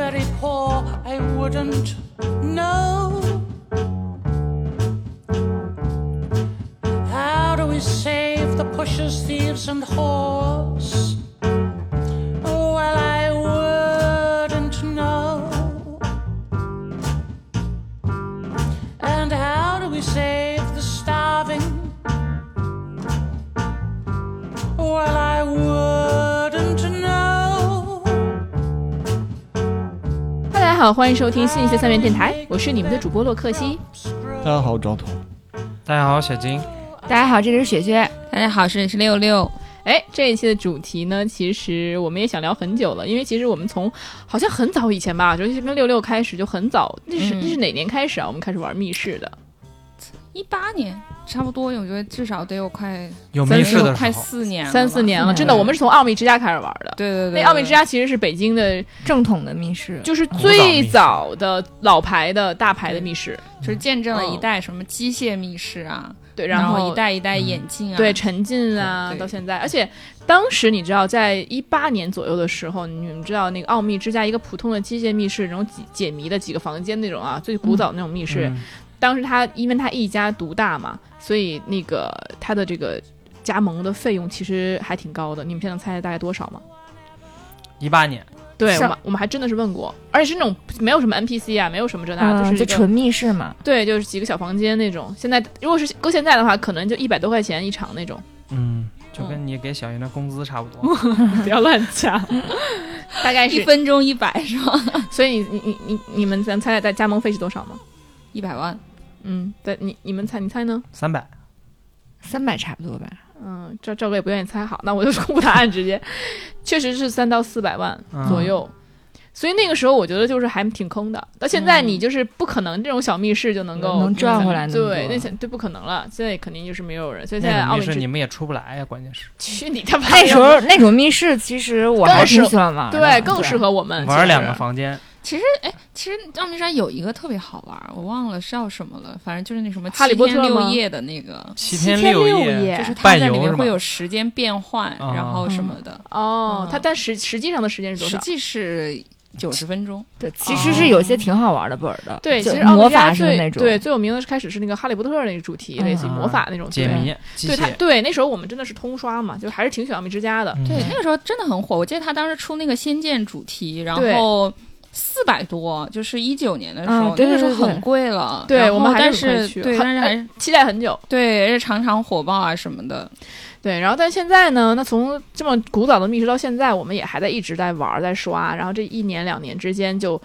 very poor, I wouldn't know. How do we save the pushers, thieves, and whores? 好，欢迎收听新一期三元电台，我是你们的主播洛克西。大家好，我张彤。大家好，小金。大家好，这里是雪雪。大家好，这里是六六。哎，这一期的主题呢，其实我们也想聊很久了，因为其实我们从好像很早以前吧，尤其是跟六六开始就很早，那是、那是哪年开始啊？我们开始玩密室的，一八年差不多，我觉得至少得有快有密室的快，四年三四年了，真的，我们是从奥秘之家开始玩的。对对对，那奥秘之家其实是北京的，正统的密室，就是最早的老牌的大牌的密室，就是见证了一代什么机械密室啊，对，然后一代一代眼镜啊，对沉浸啊，到现在，而且当时你知道，在一八年左右的时候，你们知道那个奥秘之家一个普通的机械密室，那种解解谜的几个房间那种啊，最古早的那种密室，嗯当时他因为他一家独大嘛，所以那个他的这个加盟的费用其实还挺高的。你们现在能猜大概多少吗？一八年，对，我上们我们还真的是问过，而且是那种没有什么 NPC 啊，没有什么这那，嗯，就是就纯密室嘛。对，就是几个小房间那种。现在如果是搁现在的话，可能就一百多块钱一场那种。嗯，就跟你给小云的工资差不嗯多。不要乱讲，大概一。分钟一百是吧？所以你你你你你们咱猜猜加盟费是多少吗？一百万，嗯，对，你你们猜你猜呢？三百，三百差不多吧，嗯，赵赵哥也不愿意猜，好，那我就公布答案，直接，确实是三到四百万嗯。左右。所以那个时候我觉得就是还挺坑的，到现在嗯。你就是不可能这种小密室就能够能赚回来对，那现对不可能了，现在肯定就是没有人，所以现那在密室你们也出不来呀，关键是。去你他妈那时候那种密室，其实我还挺喜欢玩。对更适合我们玩两个房间，其实哎，其实奥秘山有一个特别好玩，我忘了是叫什么了，反正就是那什么哈利波特七天六夜的那个。七天六夜就是它在里面会有时间变换，啊然后什么的，哦，嗯它但实实际上的时间是多少？实际是九十分钟。对，其实是有些挺好玩的本儿的。对，其实奥秘那种。最对，最有名的是开始是那个哈利波特那个主题，嗯类似于魔法那种对解谜对，它，对那时候我们真的是通刷嘛，就还是挺喜欢奥秘之家的。嗯对，那个时候真的很火。我记得他当时出那个《仙剑》主题，然后四百多，就是一九年的时候，嗯对那个时候对对很贵了。对我们还是对，很但是还是期待很久。对，而且常常火爆啊什么的。对，然后但现在呢，那从这么古早的密室到现在，我们也还在一直在玩，在刷。然后这一年两年之间就，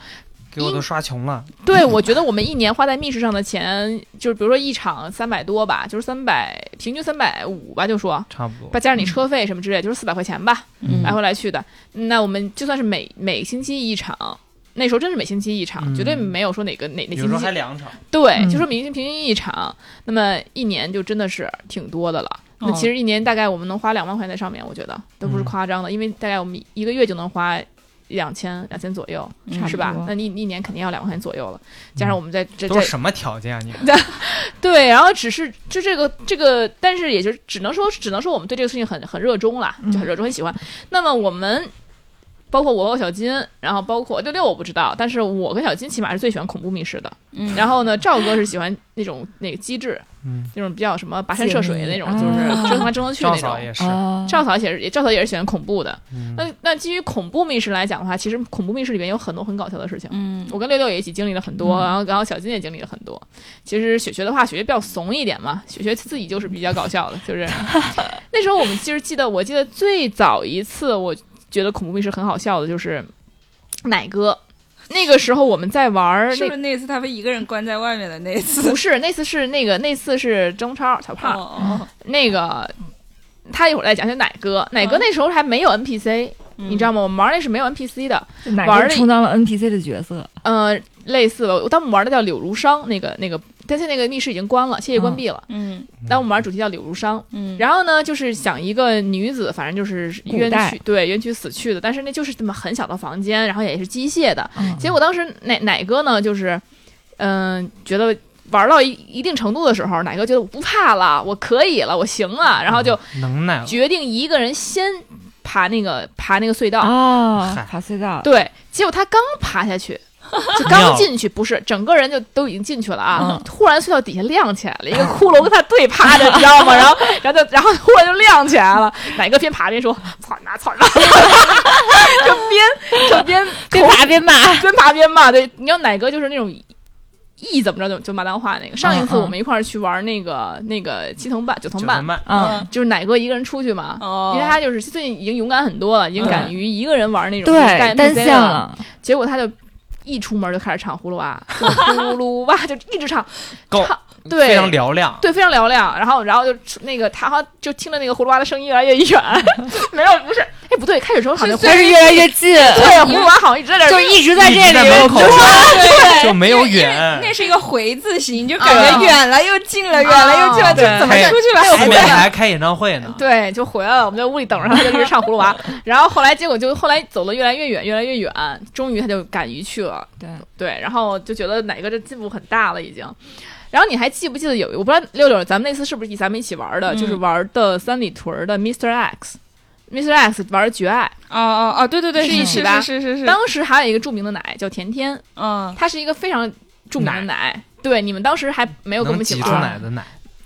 给我都刷穷了。对我觉得我们一年花在密室上的钱，就是比如说一场三百多吧，就是三百平均三百五吧，就说。差不多再加上你车费什么之类，就是四百块钱吧，嗯来回来去的。那我们就算是每每星期一场，那时候真是每星期一场，嗯绝对没有说哪个哪哪有时候星期还两场，对，嗯就说明星平均一场，那么一年就真的是挺多的了。那哦其实一年大概我们能花两万块钱在上面，我觉得都不是嗯夸张的，因为大概我们一个月就能花两千两千左右，是吧？那你一年肯定要两万块钱左右了，加上我们在这这都是什么条件啊？你对，然后只是就这个这个，但是也就只能说只能说我们对这个事情很很热衷啦，就很热衷很喜欢。那么我们。包括我和小金，然后包括六六我不知道，但是我跟小金起码是最喜欢恐怖密室的。嗯，然后呢，赵哥是喜欢那种那个机制，嗯，那种比较什么跋山涉水的那种，就是谜 折腾来折腾去赵那种。嫂也是，啊，赵嫂也是，赵嫂也是喜欢恐怖的。嗯那那基于恐怖密室来讲的话，其实恐怖密室里面有很多很搞笑的事情。嗯，我跟六六也一起经历了很多，嗯然后然后小金也经历了很多。其实雪雪的话，雪雪比较怂一点嘛，雪雪自己就是比较搞笑的，就是 那时候我们其实记得，我记得最早一次我觉得恐怖密室很好笑的就是奶哥。那个时候我们在玩是不是那次他被一个人关在外面的那次？不是那次是那个那次是中超小胖，哦，那个他一会儿再讲讲奶哥，奶哥那时候还没有 NPC，、你知道吗？我们玩那是没有 NPC 的，哪玩儿的个充当了 NPC 的角色？呃，类似吧。当我们玩的叫柳如商，那个那个，但是那个密室已经关了，谢谢关闭了。嗯。但我们玩主题叫柳如商，嗯，然后呢，就是想一个女子，反正就是冤屈，对冤屈死去的，但是那就是这么很小的房间，然后也是机械的。嗯。结果当时奶奶哥呢，就是嗯、觉得玩到一一定程度的时候，奶哥觉得我不怕了，我可以了，我行了，然后就能耐，决定一个人先爬那个爬那个隧道，哦，爬隧道，对，结果他刚爬下去。就刚进去，不是整个人就都已经进去了啊！嗯突然隧道底下亮起来了，一个 骷髅跟他对趴着，你知道吗？然后，然后就，然后忽然就亮起来了。哪个边爬边说“操你妈，操你妈”，就边就边边爬边骂，边爬边骂。对，你知道哪个就是那种一怎么着就就骂脏话那个。上一次我们一块儿去玩那个那个七层半九层半嗯，就是奶哥一个人出去嘛，哦因为他就是最近已经勇敢很多了，已经敢于一个人玩那种对，带单向。了，结果他就一出门就开始唱葫芦娃，就葫芦娃就一直唱，够唱对非常嘹亮。对，非常嘹亮。然后，然后就那个他好像就听着那个葫芦娃的声音越来越远，没有，不是，哎，不对，开始时候好像开始越来越近，对葫芦娃好像一直在这儿，就一直在这里，口就对就没有远那是一个回字形，就感啊觉远了又近了，远了又近了，就怎么出去了后面还开演唱会呢。对，就回来了。我们在屋里等着他，他就一直唱葫芦娃。然后后来结果就后来走了越来越远，越来越远，终于他就敢于去了。对，对，然后就觉得哪个这进步很大了已经。然后你还记不记得有我不知道六六咱们那次是不是咱们一起玩的，嗯就是玩的三里屯的 Mr. X。Mr. X 玩绝爱，哦哦哦，对对对，是是一起吧是是是是，当时还有一个著名的奶叫甜甜，嗯它是一个非常著名的奶。对，你们当时还没有跟我们一起挤出玩，奶的奶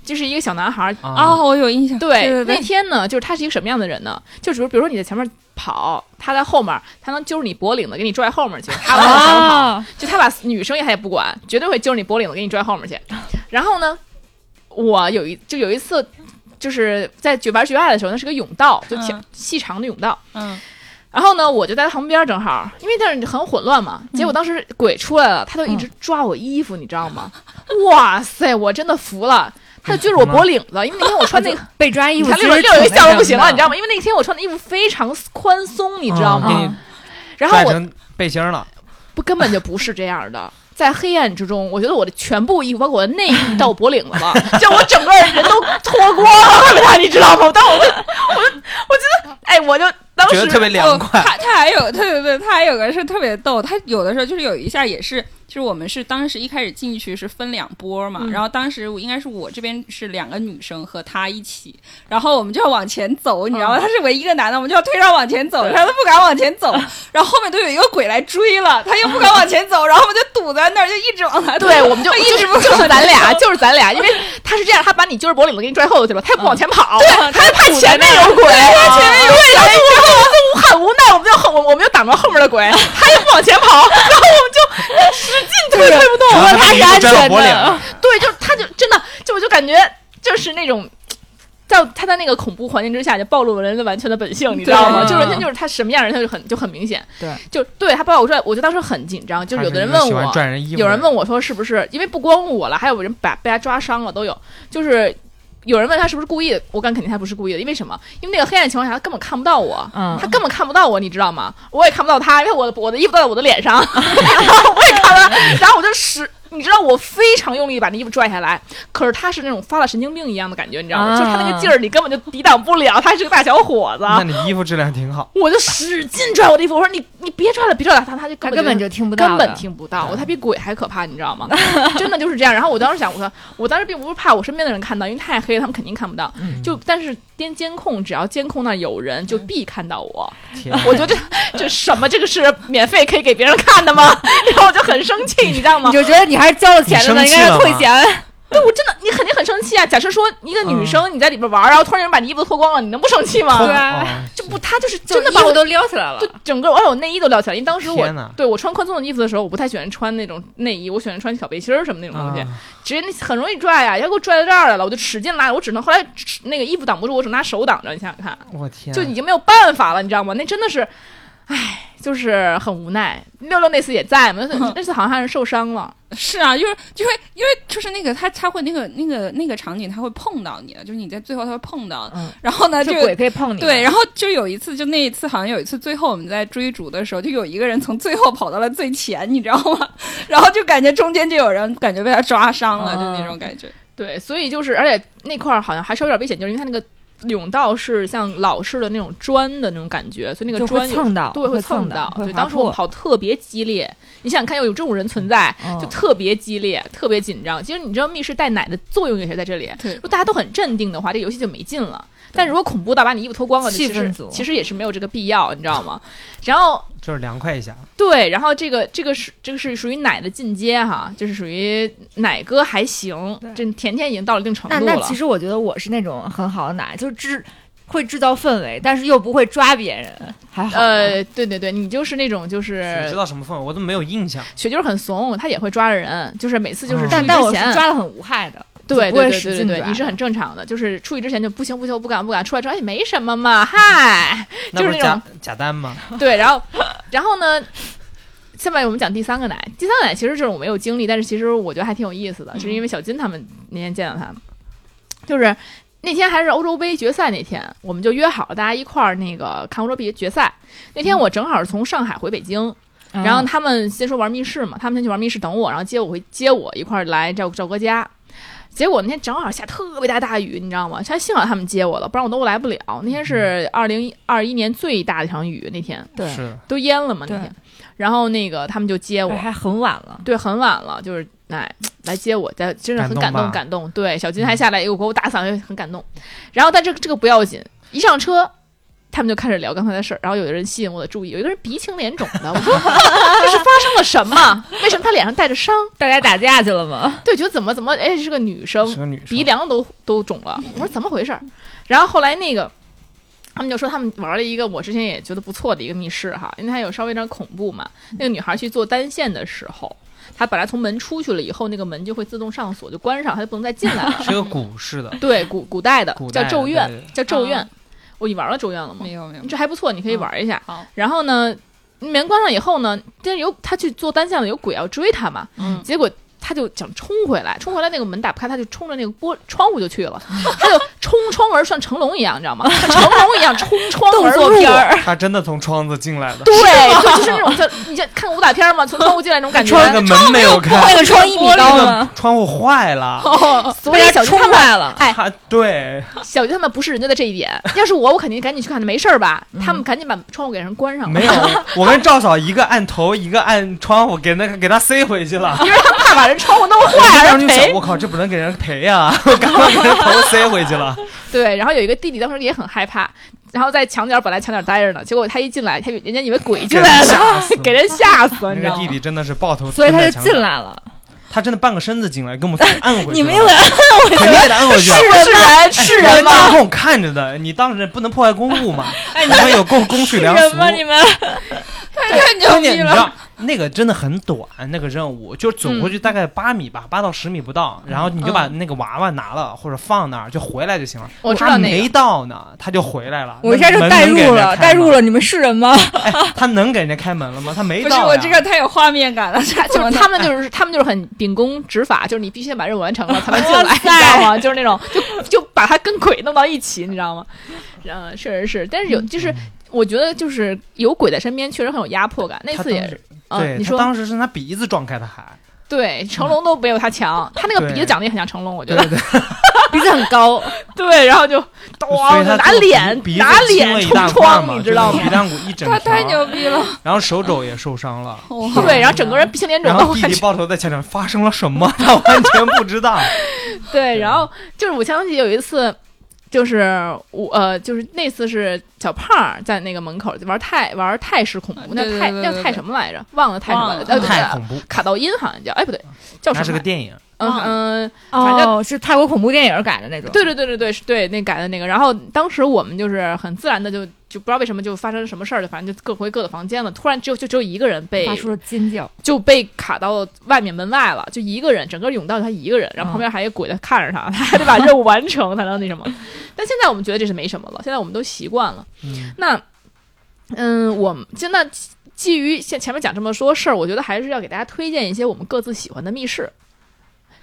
就是一个小男孩儿。啊！哦，我有印象，对，对对那天呢，就是他是一个什么样的人呢？就比如，比如说你在前面跑，他在后面，他能揪着你脖领子给你拽后面去。他往前跑，啊，就他把女生也他也不管，绝对会揪着你脖领子给你拽后面去。然后呢，我有一就有一次，就是在绝玩绝爱的时候，那是个甬道，就挺嗯细长的甬道。嗯然后呢，我就在他旁边，正好，因为那儿很混乱嘛。结果当时鬼出来了，他就一直抓我衣服，你知道吗？哇塞，我真的服了。他就揪着我脖领子，因为那天我穿那个，被抓衣你服，看六六六一笑的不行了，你知道吗？因为那天我穿的衣服非常宽松，你知道吗？然后我背心了，不根本就不是这样的。在黑暗之中，我觉得我的全部衣服，包括我的内衣到脖领子了，就我整个人都脱光了，你知道吗？但我就，我就，我觉得，哎，我就当时觉得特别凉快哦。他他还有特别对，他还有个是特别逗，他有的时候就是有一下也是，就是我们是当时一开始进去是分两波嘛，嗯然后当时我应该是我这边是两个女生和他一起，然后我们就要往前走，你知道吗？他是唯一一个男的，我们就要推着往前走，对他都不敢往前走，然后后面都有一个鬼来追了，他又不敢往前走，然后我们就堵在那儿，就一直往他对，我们就一直不就是咱俩，就是咱俩，因为他是这样，他把你揪着脖领子给你拽后头去了，他也不往前跑，对，他就怕前面有鬼，他前面有鬼，然后我就很无奈，我们就后我我们就挡着后面的鬼，他也不往前跑，然后我们就使劲推，推不动，然后他他是安全的，对，就他就真的就我就感觉就是那种。在他在那个恐怖环境之下，就暴露了人的完全的本性，你知道吗？对就是完全就是他什么样人，他就很就很明显。对，就对他暴露出来，我就当时很紧张。就是有的人问我，人，有人问我说是不是？因为不光我了，还有人把被他抓伤了都有。就是有人问他是不是故意的，我敢肯定他不是故意的。因为什么？因为那个黑暗情况下，他根本看不到我，嗯他根本看不到我，你知道吗？我也看不到他，因为我的我的衣服都在我的脸上，然后我也看不到，然后我就使。你知道我非常用力把那衣服拽下来，可是他是那种发了神经病一样的感觉，你知道吗？啊就是他那个劲儿，你根本就抵挡不了。他是个大小伙子，那你衣服质量挺好。我就使劲拽我的衣服，我说你你别拽了，别拽了，他他就根本他根本就听不到的，根本听不到，我他比鬼还可怕，你知道吗？真的就是这样。然后我当时想，我说我当时并不是怕我身边的人看到，因为太黑了，他们肯定看不到。嗯就但是监监控，只要监控那有人，就必看到我。我觉得这什么？这个是免费可以给别人看的吗？然后我就很生气，你知道吗你？就觉得你还是交了钱的呢，应该是你生气了吗？退钱。对我真的，你肯定很生气啊！假设说一个女生你在里边玩，然后突然有人把你衣服脱光了，你能不生气吗？对啊。哦这不，他就是真的把我都撩起来了。就，整个，而且我内衣都撩起来，因为当时我对我穿宽松的衣服的时候，我不太喜欢穿那种内衣，我喜欢穿小背心儿什么那种东西，啊。直接那很容易拽呀、要给我拽到这儿来了，我就使劲拉，我只能后来那个衣服挡不住，我只能拿手挡着，你想想看，我天，就已经没有办法了，你知道吗？那真的是，唉，就是很无奈。六六那次也在嘛，那 那次好像还是受伤了，是啊，就是就会因为就是那个他他会那个那个那个场景他会碰到你的，就是你在最后他会碰到，嗯然后呢就就鬼可以碰你。对，然后就有一次，就那一次，好像有一次，最后我们在追逐的时候，就有一个人从最后跑到了最前，你知道吗？然后就感觉中间就有人感觉被他抓伤了，就那种感觉。对，所以就是，而且那块儿好像还稍微有点危险，就是因为他那个甬道是像老式的那种砖的那种感觉，所以那个砖有蹭到，对，会蹭到。对，当时我们跑特别激烈，你想想看，有有这种人存在，嗯就特别激烈，特别紧张。其实你知道密室带奶的作用也是在这里。对如果大家都很镇定的话，这游戏就没劲了。但如果恐怖到把你衣服脱光了，其实气氛组其实也是没有这个必要，你知道吗？然后 就是凉快一下。对，然后这个这个是这个是属于奶的进阶哈，就是属于奶哥还行，这甜甜已经到了一定程度了。那那其实我觉得我是那种很好的奶，就是制会制造氛围，但是又不会抓别人，还好。呃，对对对，你就是那种就你是知道什么氛围？我都没有印象。雪就是很怂，他也会抓着人，就是每次就是嗯但但我之前是抓的很无害的，对不会对对对对你是很正常的，就是出去之前就不行不行，我不敢不敢，出来之后哎没什么嘛，嗨，那不是就是那种假假单吗？对，然后然后呢，下面我们讲第三个奶，第三个奶其实这种我没有经历，但是其实我觉得还挺有意思的，是因为小金他们那天见到他，就是。那天还是欧洲杯决赛那天，我们就约好了大家一块儿那个看欧洲杯决赛。那天我正好是从上海回北京，嗯然后他们先说玩密室嘛，他们先去玩密室等我，然后接我回接我一块儿来赵赵哥家。结果那天正好下特别大大雨，你知道吗？他幸好他们接我了，不然我都来不了。那天是二零二一年最大的一场雨，那天对，是都淹了嘛那天。然后那个他们就接我，还很晚了。对，很晚了，就是哎来接我，在真的很感动感动感动。对，小金还下来又给我打嗓，很感动。然后但这个这个不要紧，一上车。他们就开始聊刚才的事儿，然后有的人吸引我的注意，有一个人鼻青脸肿的，我说这是发生了什么？为什么他脸上带着伤？大家打架去了吗？对，觉得怎么怎么，哎，是个女生，是个女生鼻梁都都肿了。我说怎么回事儿？然后后来那个他们就说他们玩了一个我之前也觉得不错的一个密室哈，因为它有稍微有点恐怖嘛。那个女孩去做单线的时候，她本来从门出去了以后，那个门就会自动上锁，就关上，她就不能再进来了。是个古式的，对，古古代的代的叫咒怨叫咒怨啊。哦，你玩了咒怨了吗？没有没有，这还不错，你可以玩一下。好，然后呢，门关上以后呢，但是有他去做单向的，有鬼要追他嘛，嗯，结果他就想冲回来，冲回来那个门打不开，他就冲着那个玻窗户就去了，他就冲窗而上，成龙一样，你知道吗？成龙一样冲窗而入。他真的从窗子进来的，对，就就是那种像你像看武打片嘛，从窗户进来那种感觉。那个门没有开，那个窗一米高吗？窗户坏了。所以小金冲他们，坏了。哎，他对，小鱼他们不是人家的这一点。要是我，我肯定赶紧去看，没事儿吧？他们赶紧把窗户给人关上，没有，我跟赵嫂一个按头，一个按窗户，给那个给他塞回去了。因为他们怕把人窗户弄我坏了当时就想，赔我。靠，这不能给人赔呀！我赶快给人头塞回去了。对，然后有一个弟弟当时也很害怕，然后在墙角本来墙角待着呢，结果他一进来，他以人家以为鬼进来了，给人吓死了，你知道吗那个弟？弟真的是抱头，所以他就进，来了。他真的半个身子进来，给我们按回去了。你们又来，肯定给他按回去了。是人是人监吗？控看着的，你当时不能破坏公物嘛。你们有公公序良俗。吗？你们太牛逼了！知道那个真的很短，那个任务就走过去大概八米吧，八到十米不到，然后你就把那个娃娃拿了或者放那儿就回来就行了。我知道那个他没到呢，他就回来了。我一下就那代入了，门能给人家开吗。代入了。你们是人吗？哎，他能给人家开门了吗？他没不是到。我这个太有画面感了，他 就是他们就是他们就是很秉公执法，就是你必须把任务完成了才能进来，你知道吗？就是那种就就把他跟鬼弄到一起，你知道吗？嗯，确实是，但是有就是我觉得就是有鬼在身边，确实很有压迫感。那次也是对你说当时是拿鼻子撞开的海，对，成龙都没有他强，他那个鼻子长得也很像成龙，我觉得对对，鼻子很高，对，然后就所咣以他就拿脸拿脸冲窗，你知道吗鼻？梁骨一整他太牛逼了！然后手肘也受伤了。哇 对，然后整个人鼻青脸肿然后弟弟抱头在墙上发生了什么，他完全不知道。对，然后就是我想起有一次，就是我呃，就是那次是小胖在那个门口玩泰玩泰式恐怖，那泰那泰什么来着？忘了泰什么来着？忘了呃，太恐怖，卡道音好像叫，哎不对，叫什么来着？那是个电影，嗯嗯，反正哦，是泰国恐怖电影改的那种。对对对对对，是对那改的那个。然后当时我们就是很自然的就就不知道为什么就发生了什么事儿，就反正就各回各的房间了。突然只有就只有一个人被发出了尖叫。就被卡到外面门外了，就一个人，整个甬道就他一个人，然后旁边还有鬼在看着他，他还得把任务完成才能那什么。但现在我们觉得这是没什么了，现在我们都习惯了。嗯，那，嗯，我们现在基于现前面讲这么多事儿，我觉得还是要给大家推荐一些我们各自喜欢的密室。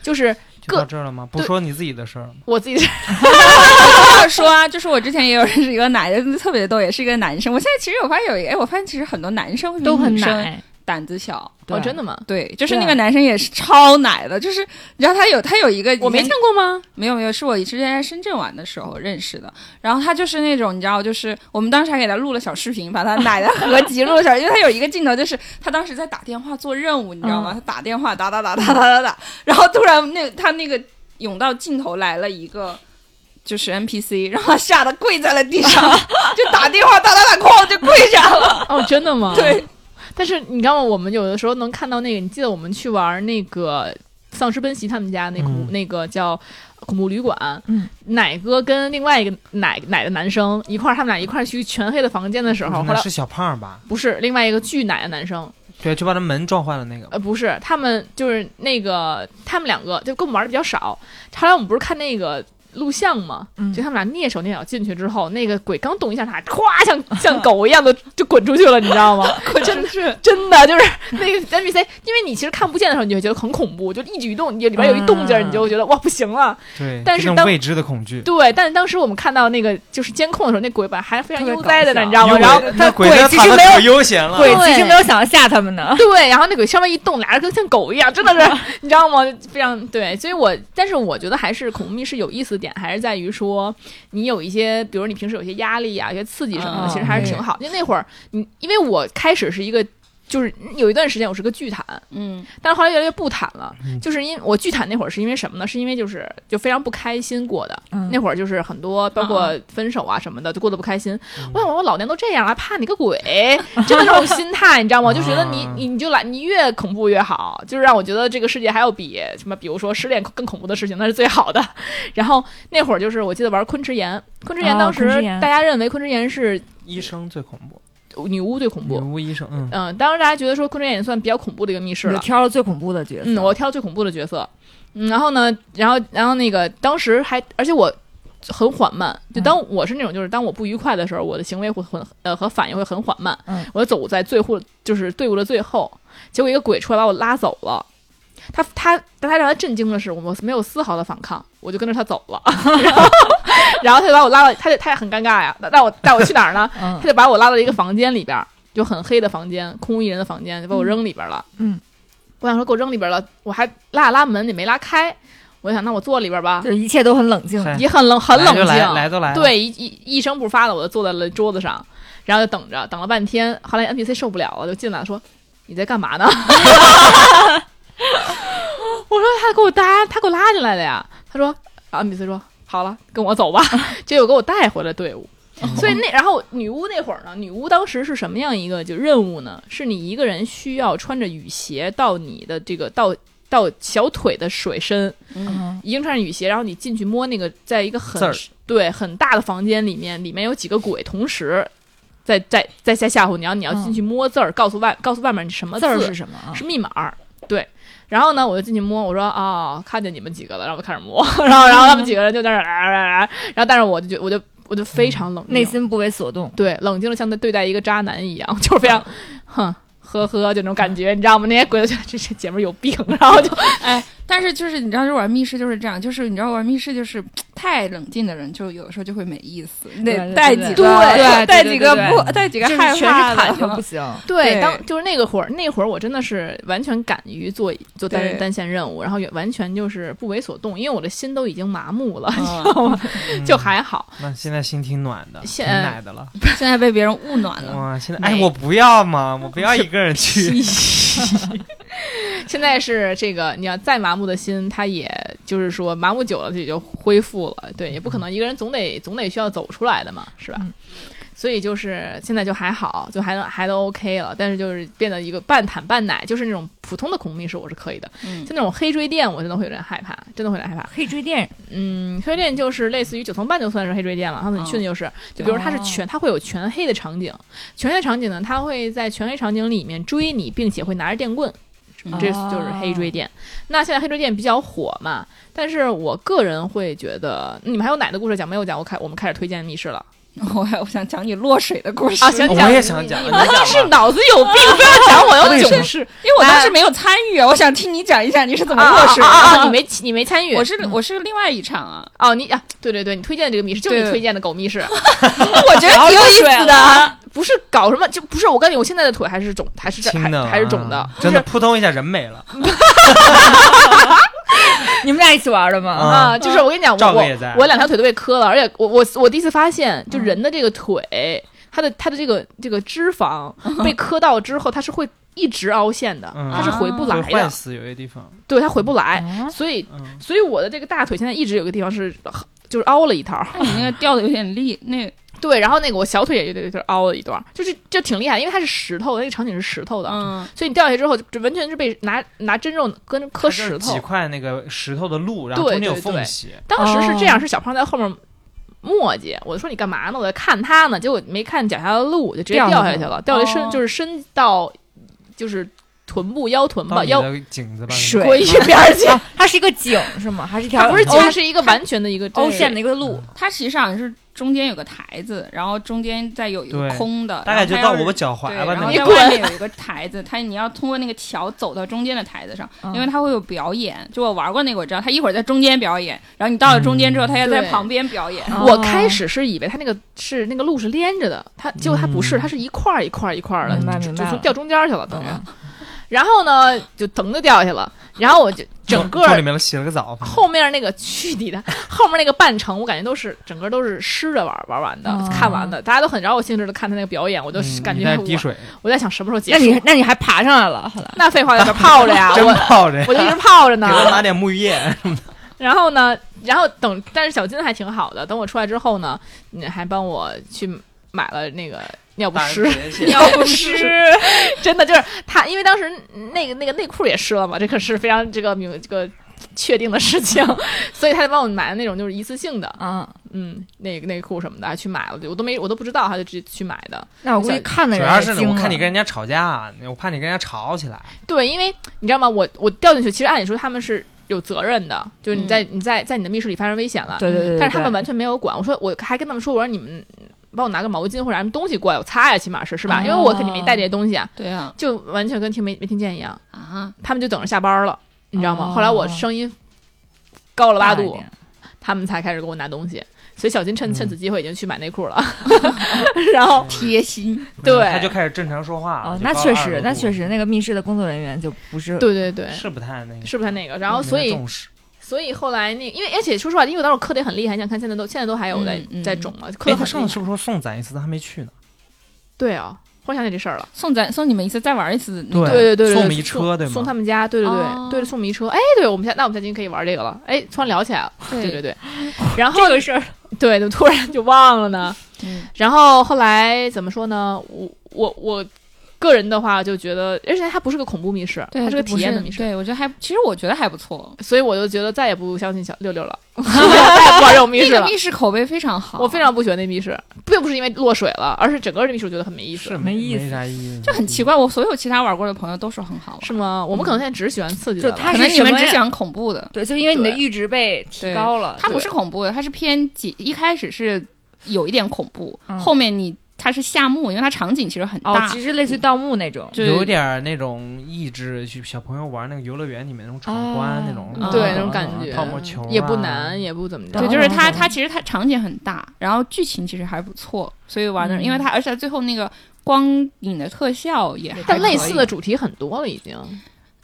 就是各到这儿了吗？不说你自己的事儿了吗？我自己是这样说啊，就是我之前也有认识一个男的，特别逗，也是一个男生。我现在其实我发现有一个，哎，我发现其实很多男生都很奶，胆子小。哦，真的吗？对，就是那个男生也是超奶的，就是你知道他有他有一个我没见过吗？没有没有，是我之前在深圳玩的时候认识的。然后他就是那种你知道，就是我们当时还给他录了小视频，把他奶的合集录了小，因为他有一个镜头就是他当时在打电话做任务，你知道吗？他打电话打打打打打打打，然后突然那他那个甬道镜头来了一个。就是 NPC，然后他吓得跪在了地上，就打电话打打打，哐就跪下了。哦，真的吗？对。但是你知道吗？我们有的时候能看到那个，你记得我们去玩那个丧尸奔袭他们家那恐、嗯那个叫恐怖旅馆，嗯，奶哥跟另外一个奶奶的男生一块儿，他们俩一块儿去全黑的房间的时候，后来那是小胖吧？不是另外一个巨奶的男生，对，就把他门撞坏了那个。呃，不是，他们就是那个他们两个就跟我们玩的比较少。后来我们不是看那个。录像嘛，嗯就他们俩蹑手蹑脚进去之后，那个鬼刚动一下，他咵像 像狗一样的就滚出去了，你知道吗？真的是真的就是那个 NPC，因为你其实看不见的时候，你就会觉得很恐怖，就一举一动，你里边有一动静你就会觉得哇不行了。对，但是当未知的恐惧。对，但是当时我们看到那个就是监控的时候，那鬼吧还非常悠哉的呢，你知道吗？然后那鬼其实没有悠闲了。鬼其实没有想要吓他们呢。对，然后那鬼稍微一动，俩人跟像狗一样，真的是，你知道吗？非常对，所以我，但是我觉得还是恐怖密室有意思的点，还是在于说，你有一些，比如你平时有些压力啊，有些刺激什么的，嗯其实还是挺好。因为那会儿，你因为我开始是一个。就是有一段时间我是个巨坦，嗯但是后来越来越不坦了。嗯就是因我巨坦那会儿是因为什么呢？是因为就是就非常不开心过的。嗯那会儿就是很多包括分手啊什么的，就过得不开心。嗯我想我老娘都这样了，还怕你个鬼？真的这种心态，你知道吗？就觉得你啊你你就来，你越恐怖越好，就是让我觉得这个世界还有比什么，比如说失恋更恐怖的事情，那是最好的。然后那会儿就是我记得玩昆池岩，昆池岩哦当时大家认为昆池岩是医生最恐怖，女巫最恐怖女怖。巫医生，嗯，嗯，当时大家觉得说昆池岩也算比较恐怖的一个密室了。挑了最恐怖的角色。嗯，我挑了最恐怖的角色。嗯，然后呢，然后然后那个当时还，而且我很缓慢，就当我是那种就是当我不愉快的时候，我的行为会很呃和反应会很缓慢。嗯，我走在最后就是队伍的最后，结果一个鬼出来把我拉走了。他他但他让他震惊的是，我没有丝毫的反抗，我就跟着他走了。然 后然后他就把我拉到，他就他也很尴尬呀，带我带我去哪儿呢？嗯他就把我拉到一个房间里边儿，就很黑的房间，空无一人的房间，就把我扔里边儿了。嗯，我想说给我扔里边儿了，我还拉拉门也没拉开，我想那我坐里边儿吧，就一切都很冷静。嗨也很冷很冷静，来来，来都来了。对，一一一声不发的我就坐在了桌子上，然后就等着，等了半天，后来 NPC 受不了了，就进来说你在干嘛呢？我说他给我搭，他给我拉进来的呀。他说，然后 NPC 说好了，跟我走吧，结果给我带回了队伍。所以那然后女巫那会儿呢，女巫当时是什么样一个就任务呢？是你一个人需要穿着雨鞋到你的这个到到小腿的水深，嗯已经穿上雨鞋，然后你进去摸那个，在一个很对很大的房间里面，里面有几个鬼同时在在在在吓唬你，然后你要进去摸字儿，告诉外告诉外面你什么字儿是什么啊？是密码儿，对。然后呢，我就进去摸，我说啊、看见你们几个了，然后我开始摸，然后然后他们几个人就在那儿啊啊啊，然后但是我就觉我就我就非常冷静，内心不为所动。对冷静的像在对待一个渣男一样，就是非常，哼。呵呵，就那种感觉，你知道吗？那些鬼都觉得这这姐们有病，然后就哎，但是就是你知道，就玩密室就是这样，就是你知道玩密室就是太冷静的人，就有的时候就会没意思，你得带几个对对带几个不带几个害全怕的 不行。对，对当就是那个会儿，那会儿我真的是完全敢于做做单对单线任务，然后也完全就是不为所动，因为我的心都已经麻木了，嗯你知道吗？嗯就还好。那现在心挺暖的，挺现奶的了。现在被别人误暖了。哇，现在哎，我不要嘛，我不要一个人去。现在是这个，你要再麻木的心，他也就是说麻木久了，自己就恢复了。对，也不可能一个人总得总得需要走出来的嘛，是吧？嗯所以就是现在就还好，就还能还都 OK 了，但是就是变得一个半坦半奶，就是那种普通的恐怖密室我是可以的，嗯就那种黑追电我真的会有点害怕，真的会有点害怕。黑追电嗯，黑追电就是类似于九层半就算是黑追电了。上次你去的就是，就比如它是全，它会有全黑的场景，全黑的场景呢，它会在全黑场景里面追你，并且会拿着电棍，这就是黑锥店。那现在黑锥店比较火嘛，但是我个人会觉得，你们还有奶的故事讲没有讲？我开我们开始推荐密室了。我还我想讲你落水的故事啊想讲我也想讲，你你讲是脑子有病，不要讲我要囧事因为我当时没有参与，我想听你讲一下你是怎么啊落水的。啊啊啊！你没你没参与，我是我是另外一场啊，哦，你啊，对对对，你推荐的这个密室，就你推荐的狗密室，我觉得挺有意思的。不是搞什么，就不是我告诉你，我现在的腿还是肿，还是还还是肿的啊，就真的扑通一下人没了。你们俩一起玩的吗？啊。啊，就是我跟你讲，我我两条腿都被磕了，而且我我我第一次发现，就人的这个腿，它的它的这个这个脂肪被磕到之后，它是会一直凹陷的，嗯。它是回不来的，死有些地方。对，它回不来，啊所以嗯，所以我的这个大腿现在一直有个地方是就是凹了一套。那，你那个掉的有点厉，那 对，然后那个我小腿也有点有点凹了一段，就是就挺厉害，因为它是石头，那个场景是石头的，嗯，所以你掉下去之后，就完全是被拿拿针肉跟磕石头几。块那个石头的路，然后对中间有缝隙。当时是这样，哦是小胖在后面磨叽，我就说你干嘛呢？我在看他呢，结果没看脚下的路，就直接掉下去了掉下去了，掉下去伸哦就是伸到就是臀部腰臀吧，腰水滚一边儿去。啊，它是一个井是吗？还是一条它不是井它是一个完全的一个凹陷的。一个路？它实际上是中间有个台子，然后中间再有一个空的，大概就到我脚踝对，吧，然后在外面有一个台子，它你要通过那个桥走到中间的台子上，嗯因为它会有表演。就我玩过那个，我知道，它一会儿在中间表演，然后你到了中间之后，嗯它要在旁边表演。哦我开始是以为它那个是那个路是连着的，它结果它不是，嗯它是一块儿一块儿一块儿的，明白就明白就从掉中间去了，等于。嗯然后呢，就噔就掉下去了，然后我就整从从里个面洗了个澡，后面那个去你的，后面那个半程，我感觉都是整个都是湿着玩玩完的，哦看完的，大家都很饶有兴致的看他那个表演，我就嗯你感觉我在滴水，我在想什么时候结束那？你那你还爬上来了？后来那废话在这泡着呀，真我泡着呀，我就一直泡着呢给呢。他拿点沐浴液什么的。然后呢，然后等，但是小金还挺好的，等我出来之后呢，你还帮我去买了那个尿不湿。尿不湿，真的就是他，因为当时那个那个内裤也湿了嘛，这可是非常这个明这个确定的事情，所以他就帮我买的那种就是一次性的，啊，嗯，那个内裤什么的，去买了，我都没我都不知道，他就直接去买的。那我估计看的主要是我看你跟人家吵架，我怕你跟人家吵起来。对，因为你知道吗？我我掉进去，其实按理说他们是有责任的，就是你在、你在在你的密室里发生危险了，对对对对，对但是他们完全没有管。我说我还跟他们说，我说你们帮我拿个毛巾或者什么东西过来，我擦呀，起码是是吧？因为我肯定没带这些东西啊，对啊就完全跟听没没听见一样。啊，他们就等着下班了，你知道吗？哦后来我声音高了八度，他们才开始给我拿东西。所以小金趁嗯趁此机会已经去买内裤了，然后贴心。对他就开始正常说话了。哦，那确实，那确实，那个密室的工作人员就不是对对对，是不太那个，是不太那个？然后所以所以后来那因为而且说实话，因为我当时磕的也很厉害，你想看现在都现在都还有在、嗯嗯在肿嘛，磕哎，的很厉害。他上次是不是说送咱一次，他还没去呢？对啊，忽然想起这事儿了。送咱送你们一次，再玩一次。那个对对对对，送我们一送车对吗送他们家，对对对、哦对，送我们一车。哎，对我们现在那我们现在今天可以玩这个了。哎，突然聊起来了，对对对对。然后这个事儿，对，就突然就忘了呢。嗯然后后来怎么说呢？我我我个人的话就觉得，而且它不是个恐怖密室，对，它是个体验的密室，对，我觉得还，其实我觉得还不错。所以我就觉得再也不相信小六六了，再也不玩这种密室了。那个密室口碑非常好，我非常不喜欢那密室，并不是因为落水了，而是整个这密室我觉得很没意思是。没意思没啥意思，就很奇怪。我所有其他玩过的朋友都说很好玩，是吗？我们可能现在只是喜欢刺激的了，就它可能你们只喜欢恐怖的。对，就因为你的阈值被提高了，它不是恐怖的，它是偏几，一开始是有一点恐怖，嗯后面你它是夏目，因为它场景其实很哦大，，其实类似于盗墓那种，就有点儿那种益智，去小朋友玩那个游乐园里面那种闯关哦那种，嗯对那种感觉。泡沫球啊。也不难，也不怎么着。对，就是它，哦。它其实它场景很大，然后剧情其实还不错，所以玩的，嗯。因为它而且最后那个光影的特效也还但类似的主题很多了，已经。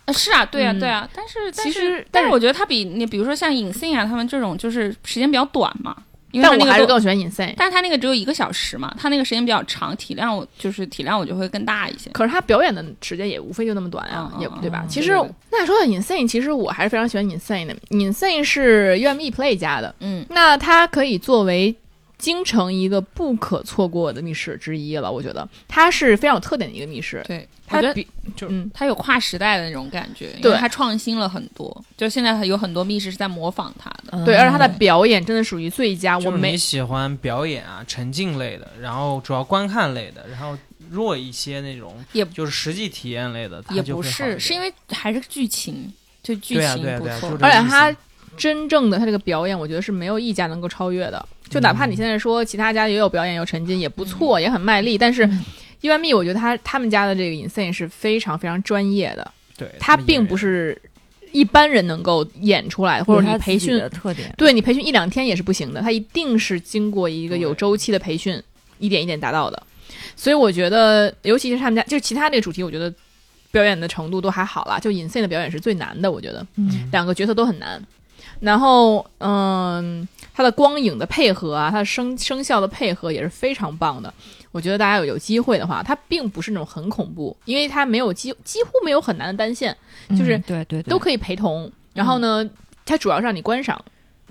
呃是啊，对啊，嗯。对啊，但是但其是实但是但是我觉得它比你比如说像影信啊，他们这种就是时间比较短嘛，因为但我那个还是更喜欢 insane。但是他那个只有一个小时嘛，他那个时间比较长，体量我就是体量我就会更大一些。可是他表演的时间也无非就那么短啊，也对吧？嗯其实那说到 insane，其实我还是非常喜欢 insane 的。insane 是 UME Play 家的，嗯，那它可以作为京城一个不可错过的密室之一了。我觉得它是非常有特点的一个密室，对，它比就嗯它有跨时代的那种感觉，因对为它创新了很多，就现在有很多密室是在模仿它的。对，而且它的嗯表演真的属于最佳。我就是没喜欢表演啊、沉浸类的，然后主要观看类的，然后弱一些那种也就是实际体验类的，也不是，是因为还是剧情，就剧情不错而且它真正的它这个表演，我觉得是没有一家能够超越的。就哪怕你现在说其他家也有表演有沉浸也不错，也很卖力，但是嗯 U M E 我觉得他他们家的这个 Insane 是非常非常专业的，对，他并不是一般人能够演出来的，或者你培训的特点，对你培训一两天也是不行的，他一定是经过一个有周期的培训，一点一点达到的。所以我觉得，尤其是他们家，就是其他这个主题，我觉得表演的程度都还好啦。就 Insane 的表演是最难的，我觉得嗯两个角色都很难。然后，嗯，它的光影的配合啊，它的声声效的配合也是非常棒的。我觉得大家有有机会的话，它并不是那种很恐怖，因为它没有几几乎没有很难的单线，就是嗯对对对都可以陪同。然后呢，它主要让你观赏，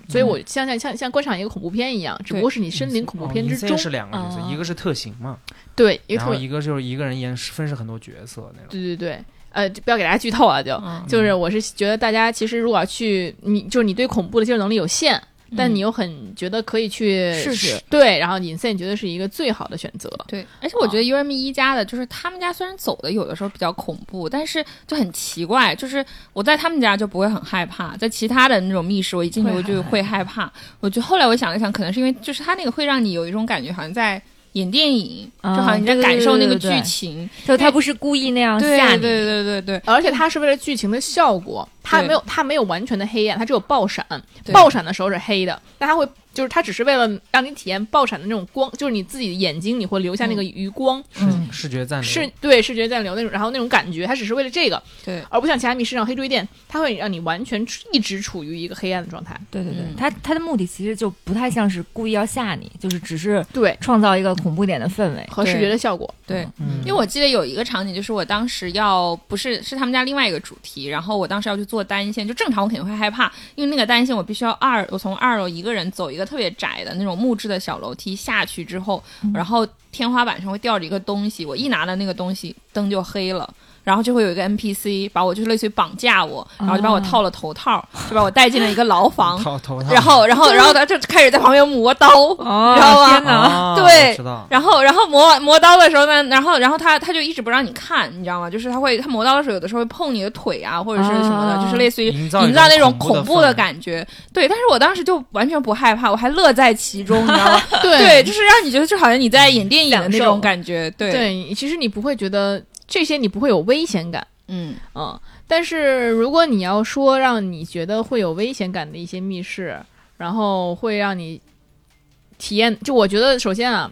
所以我像像像像观赏一个恐怖片一样，只不过是你身临恐怖片之中哦，是两个角色，哦一个是特型嘛，对一个特然后一个就是一个人演分饰很多角色那种。对对对，呃，就不要给大家剧透啊，就嗯就是我是觉得大家其实如果要去，你就是你对恐怖的接受能力有限。但嗯你又很觉得可以去试试，对，然后 Insane 觉得是一个最好的选择。对，而且我觉得 U M 一家的，就是他们家虽然走的有的时候比较恐怖，但是就很奇怪，就是我在他们家就不会很害怕，在其他的那种密室，我一进去我就会害怕。我就后来我想了想，可能是因为就是他那个会让你有一种感觉，好像在演电影，啊就好像你在对对感受那个剧对对对。情。就他不是故意那样对吓你，对对对对，而且他是为了剧情的效果，他没有他没有完全的黑暗，他只有爆闪，爆闪的时候是黑的，但他会就是它只是为了让你体验爆闪的那种光，就是你自己的眼睛你会留下那个余光，嗯视觉暂留是对视觉暂留那种，然后那种感觉，它只是为了这个，对，而不像其他密室上黑追店，它会让你完全处一直处于一个黑暗的状态。对对对嗯，他他的目的其实就不太像是故意要吓你，就是只是对，创造一个恐怖点的氛围。和视觉的效果，对，嗯因为我记得有一个场景，就是我当时要不是是他们家另外一个主题，然后我当时要去做单线，就正常我肯定会害怕，因为那个单线我必须要二，我从二楼一个人走一个特别窄的那种木质的小楼梯下去之后，然后天花板上会吊着一个东西，我一拿到那个东西，灯就黑了。然后就会有一个 NPC 把我就是类似于绑架我，然后就把我套了头套，就把我带进了一个牢房，套头套，然后然后然后 他就开始在旁边磨刀，哦你知道吗天对知道，然后，然后磨磨刀的时候呢，然后，然后他他就一直不让你看，你知道吗？就是他会他磨刀的时候，有的时候会碰你的腿啊，或者是什么的，啊就是类似于营造那种恐恐怖的。感觉。对，但是我当时就完全不害怕，我还乐在其中，你知道吗？对对，就是让你觉得就好像你在演电影的那种感觉。对，对，其实你不会觉得这些，你不会有危险感。嗯，嗯，但是如果你要说让你觉得会有危险感的一些密室，然后会让你体验，就我觉得首先啊，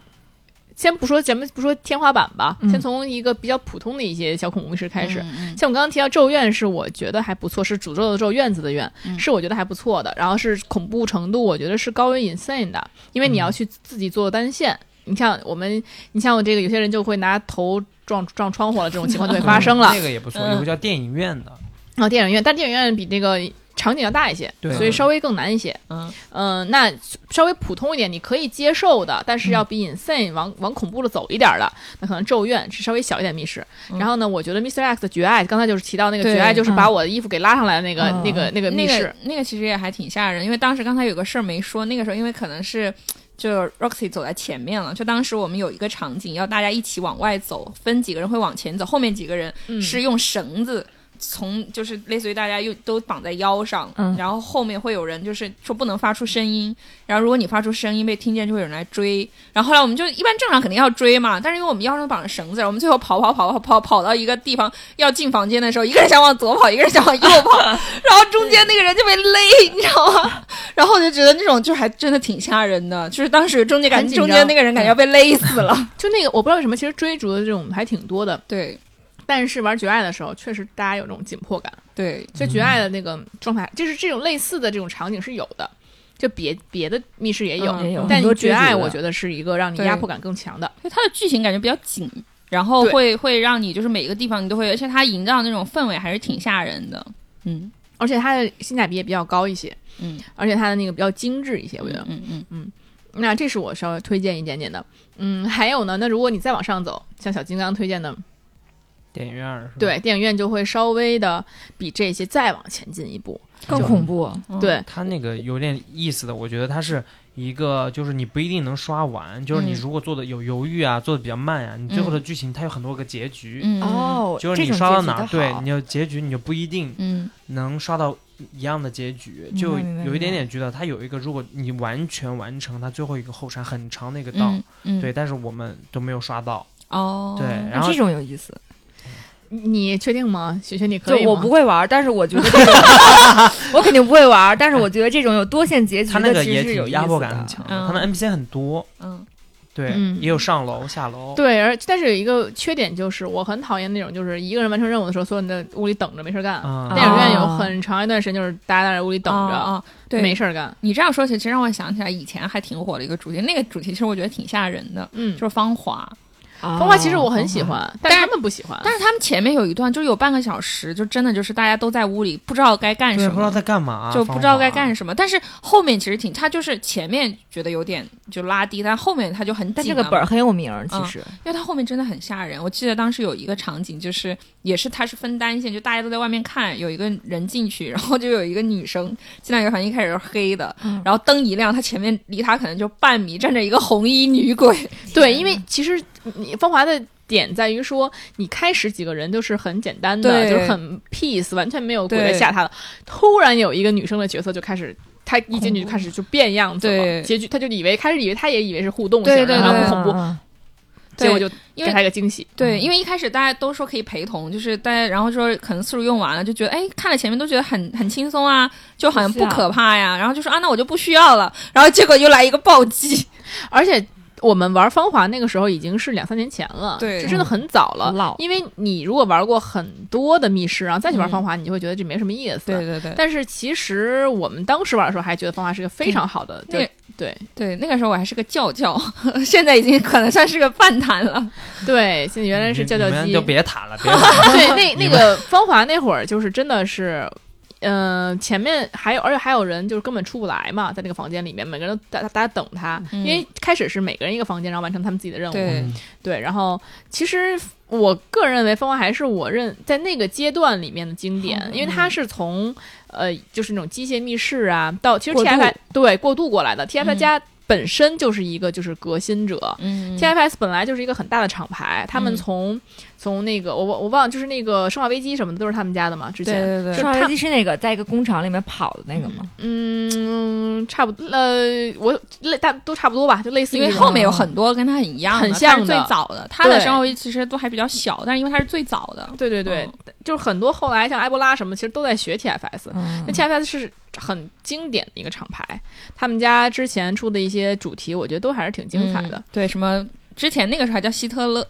先不说咱们不说天花板吧，嗯先从一个比较普通的一些小恐怖密室开始。嗯嗯像我刚刚提到咒怨，是我觉得还不错，是诅咒的咒，院子的院，嗯是我觉得还不错的。然后是恐怖程度，我觉得是高于 insane 的，因为你要去自己做单线。你像我们，你像我这个，有些人就会拿头撞撞窗户了，这种情况就会 发生了。那个也不错，嗯有个叫电影院的，然后电影院，但电影院比这个场景要大一些，对所以稍微更难一些。嗯嗯、那稍微普通一点，你可以接受的，但是要比 insane 往往恐怖的走一点的，那可能咒怨是稍微小一点密室。嗯然后呢，我觉得 Mr. X 的绝爱，刚才就是提到那个对绝爱，就是嗯把我的衣服给拉上来的那个、嗯那个那个密那室个。那个其实也还挺吓人，因为当时刚才有个事儿没说，那个时候因为可能是。就 Roxy 走在前面了，就当时我们有一个场景，要大家一起往外走，分几个人会往前走，后面几个人嗯。是用绳子从，就是类似于大家又都绑在腰上，嗯然后后面会有人就是说不能发出声音，然后如果你发出声音被听见，就会有人来追。然后后来我们就一般正常肯定要追嘛，但是因为我们腰上绑着绳子，我们最后跑跑跑跑跑跑到一个地方要进房间的时候，一个人想往左跑，一个人想往右跑，然后中间那个人就被勒，你知道吗？然后我就觉得那种就还真的挺吓人的，就是当时中间感觉中间那个人感觉要被勒死了。就那个我不知道为什么，其实追逐的这种还挺多的，对但是玩绝爱的时候，确实大家有这种紧迫感。对，所以绝爱的那个状态，就是这种类似的这种场景是有的，就别别的密室也有，嗯也有但绝爱我觉得是一个让你压迫感更强的。就它的剧情感觉比较紧，然后会会让你就是每个地方你都会，而且它营造那种氛围还是挺吓人的。嗯而且它的性价比也比较高一些，嗯，而且它的那个比较精致一些，我觉得。嗯嗯嗯那这是我稍微推荐一点点的。嗯，还有呢，那如果你再往上走，像小金刚推荐的电影院儿是吧？对，电影院就会稍微的比这些再往前进一步。更恐怖。嗯对，它那个有点意思的，我觉得它是一个，就是你不一定能刷完，就是你嗯如果做的有犹豫啊，做的比较慢呀、你最后的剧情它有很多个结局，嗯，哦，就是你刷到哪对你有结局你就不一定嗯。能刷到一样的结局，就有一点点觉得它有一个，如果你完全完成它最后一个后山很长的一个道，嗯嗯，对，但是我们都没有刷到，哦，对，然后这种有意思。你确定吗？雪雪，你可就以吗？我不会玩，但是我觉得这种 我肯定不会玩，但是我觉得这种有多线结局它那的个也其实是有压迫感很强，嗯它的 NPC 很多，嗯对，嗯也有上楼下楼，对，而但是有一个缺点就是，我很讨厌那种就是一个人完成任务的时候，所有人在屋里等着没事儿干。嗯，电影院有哦很长一段时间就是大家在屋里等着，哦哦对，没事儿干。你这样说起，其实让我想起来以前还挺火的一个主题，那个主题其实我觉得挺吓人的，嗯就，是芳华。风风花其实我很喜，欢，但是但是他们不喜欢。但是他们前面有一段，就有半个小时，就真的就是大家都在屋里不知道该干什么不知道，在干嘛，就不知道该干什什么。但是后面其实挺，他就是前面觉得有点就拉低，但后面他就很但这个本儿很有名儿，其嗯实因为他后面真的很吓人。我记得当时有一个场景，就是也是他是分单线，就大家都在外面看，有一个人进去，然后就有一个女生进来一个，反正一开始是黑的，嗯然后灯一亮，他前面离他可能就半米站着一个红衣女鬼。对，因为其实你芳华的点在于说，你开始几个人都是很简单的，就是很 peace，完全没有鬼来吓他的。突然有一个女生的角色就开始。她一进去就开始就变样子了，结局他就以为开始以为他也以为是互动型的，对对对然后不恐怖，嗯结果就因为给他一个惊喜。对，因为一开始大家都说可以陪同，就是大家然后说可能次数用完了，就觉得哎，看了前面都觉得很很轻松啊，就好像不可怕呀，然后就说啊，那我就不需要了，然后结果又来一个暴击，而且我们玩芳华那个时候已经是两三年前了，对就真的很早了。老因为你如果玩过很多的密室，然后再去玩嗯芳华，你就会觉得这没什么意思。对对对。但是其实我们当时玩的时候，还觉得芳华是个非常好的，对就对对，那个时候我还是个教教，现在已经可能算是个饭坛了。对，现在原来是叫叫机就。别谈了，别谈了。对，那那个芳华那会儿就是真的是。嗯、前面还有，而且还有人就是根本出不来嘛，在那个房间里面，每个人都大大家等他，嗯。因为开始是每个人一个房间，然后完成他们自己的任务。对。然后其实我个人认为《风华》还是我认在那个阶段里面的经典，嗯因为它是从呃就是那种机械密室啊，到其实 TFI 对过渡过来的，TFI 嗯。家本身就是一个就是革新者。嗯 TFS 本来就是一个很大的厂牌，他们嗯从、从那个我我我忘了，就是那个《生化危机》什么的都是他们家的嘛，之前对对对生化危机是那个在一个工厂里面跑的那个吗？嗯差不多呃我类大都差不多吧，就类似于因为后面有很多跟它很一样的，很像的最早的。它的生化危机其实都还比较小，但是因为它是最早的，对对对，嗯就是很多后来像埃博拉什么，其实都在学 TFS，嗯那 TFS 是很经典的一个厂牌，他们家之前出的一些主题，我觉得都还是挺精彩的嗯。对，什么之前那个时候还叫希特勒。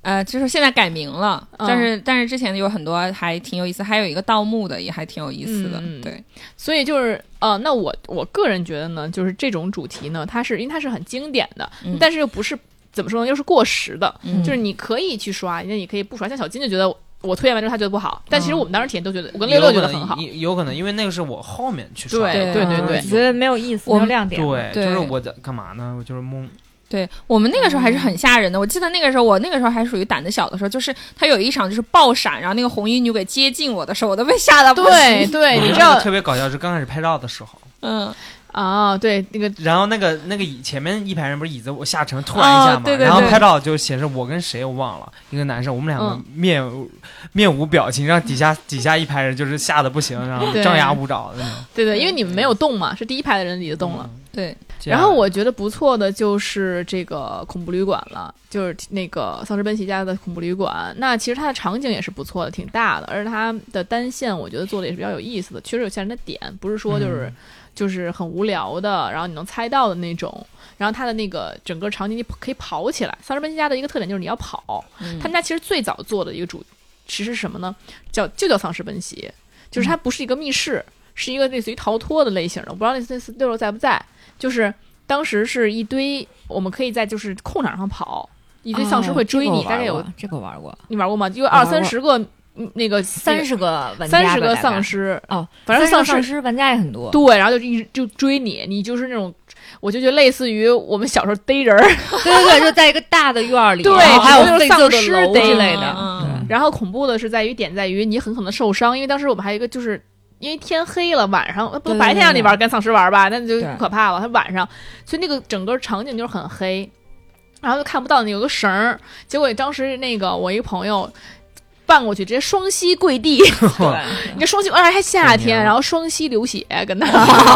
呃，就是现在改名了，嗯但是但是之前有很多还挺有意思，还有一个盗墓的也还挺有意思的，对，所以就是呃，那我我个人觉得呢，就是这种主题呢，它是因为它是很经典的，嗯但是又不是怎么说呢，又是过时的，嗯就是你可以去刷，那你可以不刷。像小金就觉得我推荐完之后他觉得不好，但其实嗯我们当时体验都觉得，我跟六六觉得很好。有可能有可能因为那个是我后面去刷的，对对对觉得没有意思，没有亮点。对，就是我在干嘛呢？我就是懵，对我们那个时候还是很吓人的。我记得那个时候，我那个时候还属于胆子小的时候，就是他有一场就是爆闪，然后那个红衣女鬼接近我的时候，我都被吓到不行。对对，你知道那个特别搞笑，是刚开始拍照的时候，嗯，啊？对，那个然后那个那个椅前面一排人不是椅子我下沉突然一下嘛，哦对对对然后拍照就显示我跟谁我忘了，一个男生，我们两个嗯面无、面无表情，让底下底下一排人就是吓得不行，然后张牙舞爪的那种。对对，因为你们没有动嘛，是第一排的人椅子动了。对，然后我觉得不错的就是这个恐怖旅馆了，就是那个丧尸奔袭家的恐怖旅馆。那其实它的场景也是不错的，挺大的，而且它的单线我觉得做的也是比较有意思的，确实有吓人的点，不是说就是、嗯就是很无聊的，然后你能猜到的那种。然后它的那个整个场景你可以跑起来。丧尸奔袭家的一个特点就是你要跑，嗯他们家其实最早做的一个主其实是什么呢？叫就叫丧尸奔袭，就是它不是一个密室，是一个类似于逃脱的类型的。我不知道那次那次六六在不在，就是当时是一堆我们可以在就是空场上跑，一堆丧尸会追你，大概有这个我玩过，你玩过吗？因为二三十个嗯那个三十个玩家三十个丧尸哦，反正丧丧尸尸玩家也很多。对，然后就一直就追你，你就是那种。我就觉得类似于我们小时候逮人儿，对对对，就在一个大的院儿里，对还有丧尸逮之类的。嗯然后恐怖的是在于点在于你很可能受伤，因为当时我们还有一个就是。因为天黑了，晚上呃不对白天让你玩跟丧尸玩吧，那就对可怕了。它晚上，所以那个整个场景就是很黑，然后就看不到你，有个绳儿。结果当时那个我一个朋友绊过去，直接双膝跪地，你这双膝，而且还夏天，然后双膝流血，跟他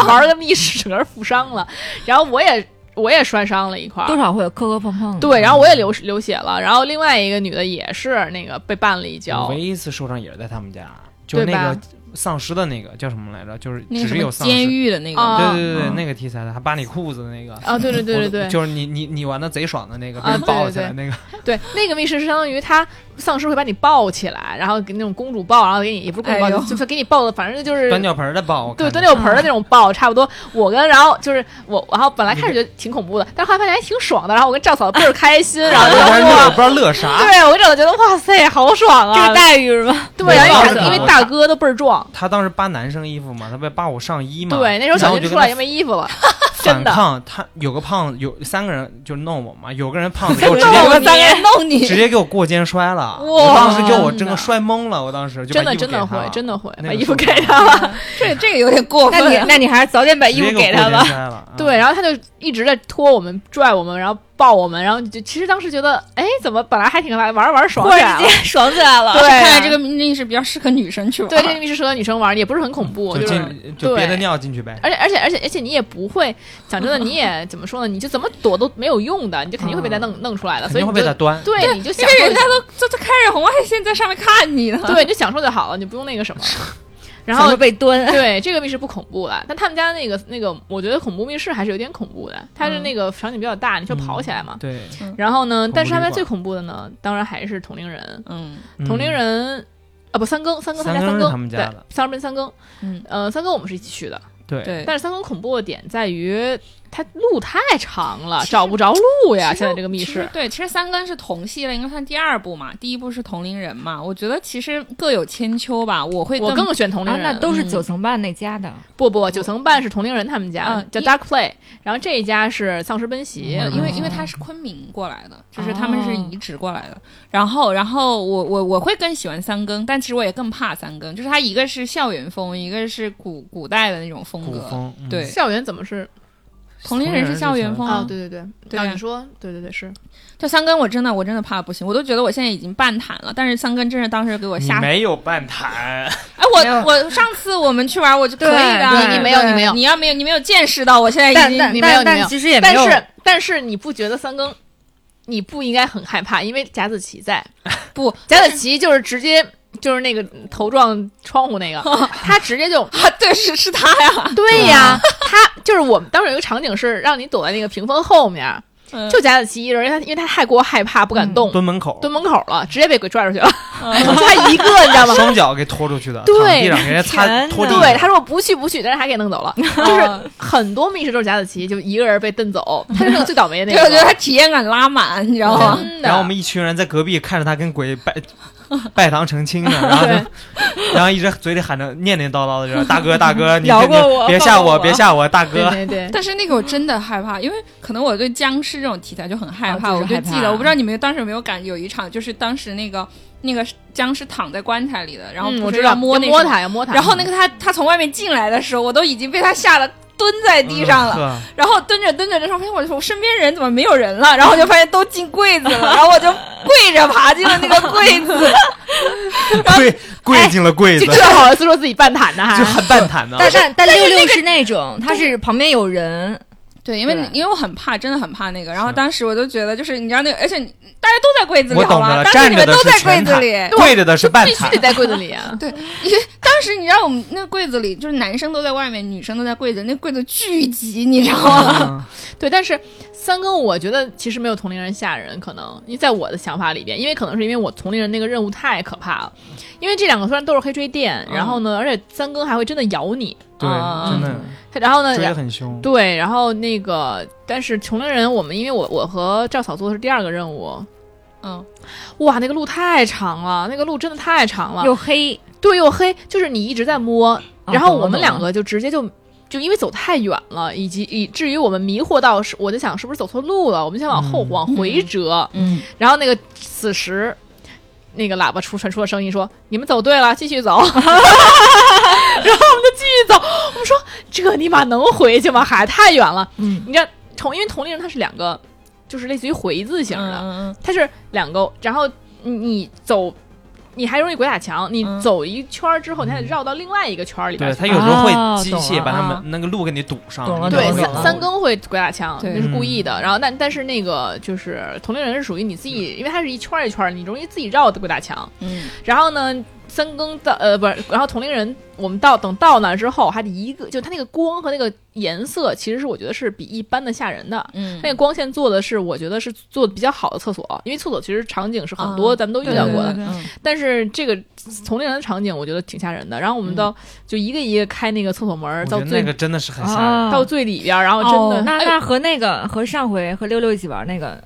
玩个密室，整个人负伤了。然后我也我也摔伤了一块儿，多少会有磕磕碰碰的。对，然后我也流流血了，然后另外一个女的也是那个被绊了一我跤唯，一一次受伤也是在他们家，就那个丧尸的那个叫什么来着？就是只有丧尸。监狱的那个，啊对对对那个题材的，还扒你裤子 的那个。啊，对对对对对，就是你你你玩的贼爽的那个，被抱起来那个。对，那个密室是相当于他丧尸会把你抱起来，然后给那种公主抱，然后给你也不是公主抱，就是给你抱的，反正就是端尿盆儿的抱，对端尿盆儿的那种抱，差不多。我跟然后就是我，然后本来开始觉得挺恐怖的，但后来发现还挺爽的。然后我跟赵嫂倍儿开心，然后就我不知道乐啥。对我跟赵嫂觉得哇塞，好爽啊！这个待遇是吧？对，然后因为大哥都倍儿壮，他当时扒男生衣服嘛，他不扒我上衣嘛。对，那时候然后就跟他小军出来也没衣服了，真的。反抗，他有个胖子，有三个人就弄我嘛，有个人胖子给我直弄接我三个人弄你，直接给我过肩摔了，哇我当时给我真的整个摔懵了，我当时就真的真的会真的会把衣服给他了，这这个有点过分那分。你那你还是早点把衣服给他吧。摔了。嗯对，然后他就一直在拖我们、拽我们，然后抱我们，然后就其实当时觉得，哎，怎么本来还挺来，玩玩爽忽起来了然。爽起来了。对看来这个密室比较适合女生去玩。对，这个密室适合女生玩，也不是很恐怖，就就是。进就憋着尿进去呗。而且而且而且而且你也不会讲真的，你也怎么说呢？你就怎么躲都没有用的，你就肯定会被他弄、弄出来的，所以你就会被他端。对，你就 因享受人家都都都开着红外线在上面看你呢。对，你就享受就好了，你不用那个什么。然后被蹲，对这个密室不恐怖了，但他们家那个那个，我觉得恐怖密室还是有点恐怖的。它是那个场景比较大，你就跑起来嘛。对，然后呢，但是他们最恐怖的呢，当然还是同龄人。嗯，同龄嗯人啊，不三更，三更他们家三更是三更，对他们家的，三更三更，嗯，呃，三更我们是一起去的，对对。但是三更恐怖的点在于它路太长了，找不着路呀。现在这个密室，对，其实三更是同系列，应该算第二部嘛。第一部是同龄人嘛。我觉得其实各有千秋吧。我会我更选同龄啊，人。那都是嗯九层半那家的。不不，九层半是同龄人他们家叫嗯叫 Dark Play，然后这一家是丧尸奔袭。嗯因为哦因为他是昆明过来的，就是他们是哦移植过来的。然后然后我我我会更喜欢三更，但其实我也更怕三更，就是它一个是校园风，一个是古古代的那种风格。风，嗯对校园怎么是？同龄人是校园风啊，对对对，对啊啊你说，对对对是。就三更我真的我真的怕不行，我都觉得我现在已经半坦了，但是三更真是当时给我你吓。没有半瘫，哎，我我上次我们去玩我就可以的，你你没有你没有你要没有你没有见识到我现在已经你没有你没有但但其实也没有，但是但是你不觉得三更，你不应该很害怕，因为贾子琪在。不贾子琪就是直接就是那个头撞窗户那个，他直接就啊，对是是他呀，对呀，他就是我们当时有一个场景是让你躲在那个屏风后面，嗯就贾子琪一人，因为他因为他太过害怕不敢动，蹲门口，蹲门口了，直接被鬼拽出去了，嗯就他一个，你知道吗？双脚给拖出去的，对躺地上给人家擦天哪拖地。对，他说我不去不去，但是还给弄走了。就是很多密室都是贾子琪就一个人被蹬走，他是那个最倒霉的那对，个。我觉得他体验感拉满，你知道吗？然后我们一群人在隔壁看着他跟鬼拜 拜堂成亲呢，然后 就，然后一直嘴里喊着念念叨叨的说：“大哥，大哥，你饶过我别吓我，别吓我，大哥。对对对，但是那个我真的害怕，因为可能我对僵尸这种题材就很害怕，哦就是害怕我就记得，我不知道你们当时有没有感有一场，就是当时那个那个僵尸躺在棺材里的，然后我知道摸那个，摸他，呀摸他。然后那个他他从外面进来的时候，我都已经被他吓得蹲在地上了。呵然后蹲着蹲着，的时候发现我我身边人怎么没有人了？然后就发现都进柜子了，然后我就跪着爬进了那个柜子。跪跪进了柜子就，这好意思说自己半坦的哈就很半坦的。但但但六六是那种，他是旁边有人，对，因为因为我很怕，真的很怕那个。然后当时我就觉得，就是你知道那个，而且大家都在柜子里，好吗当时站着的是你们都在柜子里。，跪着的是必须得。在柜子里啊。对，因为当时你知道我们那个柜子里，就是男生都在外面，女生都在柜子，那柜子巨挤，你知道吗？嗯 对，但是三更我觉得其实没有同龄人吓人，可能因为在我的想法里边，因为可能是因为我同龄人那个任务太可怕了，因为这两个虽然都是黑吹电，然后呢，而且三更还会真的咬你，对，啊真的然后呢，追得很凶。对，然后那个，但是穷的人我们因为我我和赵嫂做的是第二个任务，嗯，哇，那个路太长了，那个路真的太长了，又黑，对又黑，就是你一直在摸，然后我们两个就直接就。就因为走太远了，以及以至于我们迷惑到是，我在想是不是走错路了，我们想往后、嗯往回折，嗯，然后那个此时那个喇叭出传出了声音说：“你们走对了，继续走。” 然后 走。我们说：“这尼玛能回去吗？海太远了。”嗯，你知道同因为同龄人他是两个，就是类似于回字形的，嗯嗯它是两个，然后你你走。你还容易鬼打墙，你嗯走一圈之后，你还得绕到另外一个圈里边对。他有时候哦会机械把他们那个路给你堵上，对，三三更会鬼打墙，对那是故意的。然后但但是那个就是同龄人是属于你自己，因为他是一圈一圈，你容易自己绕的鬼打墙。嗯然后呢，三更到呃不是，然后同龄人我们到等到那之后，还得一个就它那个光和那个颜色，其实是我觉得是比一般的吓人的。嗯。那个光线做的是，我觉得是做的比较好的厕所，因为厕所其实场景是很多，啊咱们都遇到过的。对对对嗯。但是这个同龄人的场景，我觉得挺吓人的。然后我们到、就一个一个开那个厕所门儿，到最、那个真的是很吓人。啊。到最里边儿，然后真的、那那和那个和上回和六六一起玩那个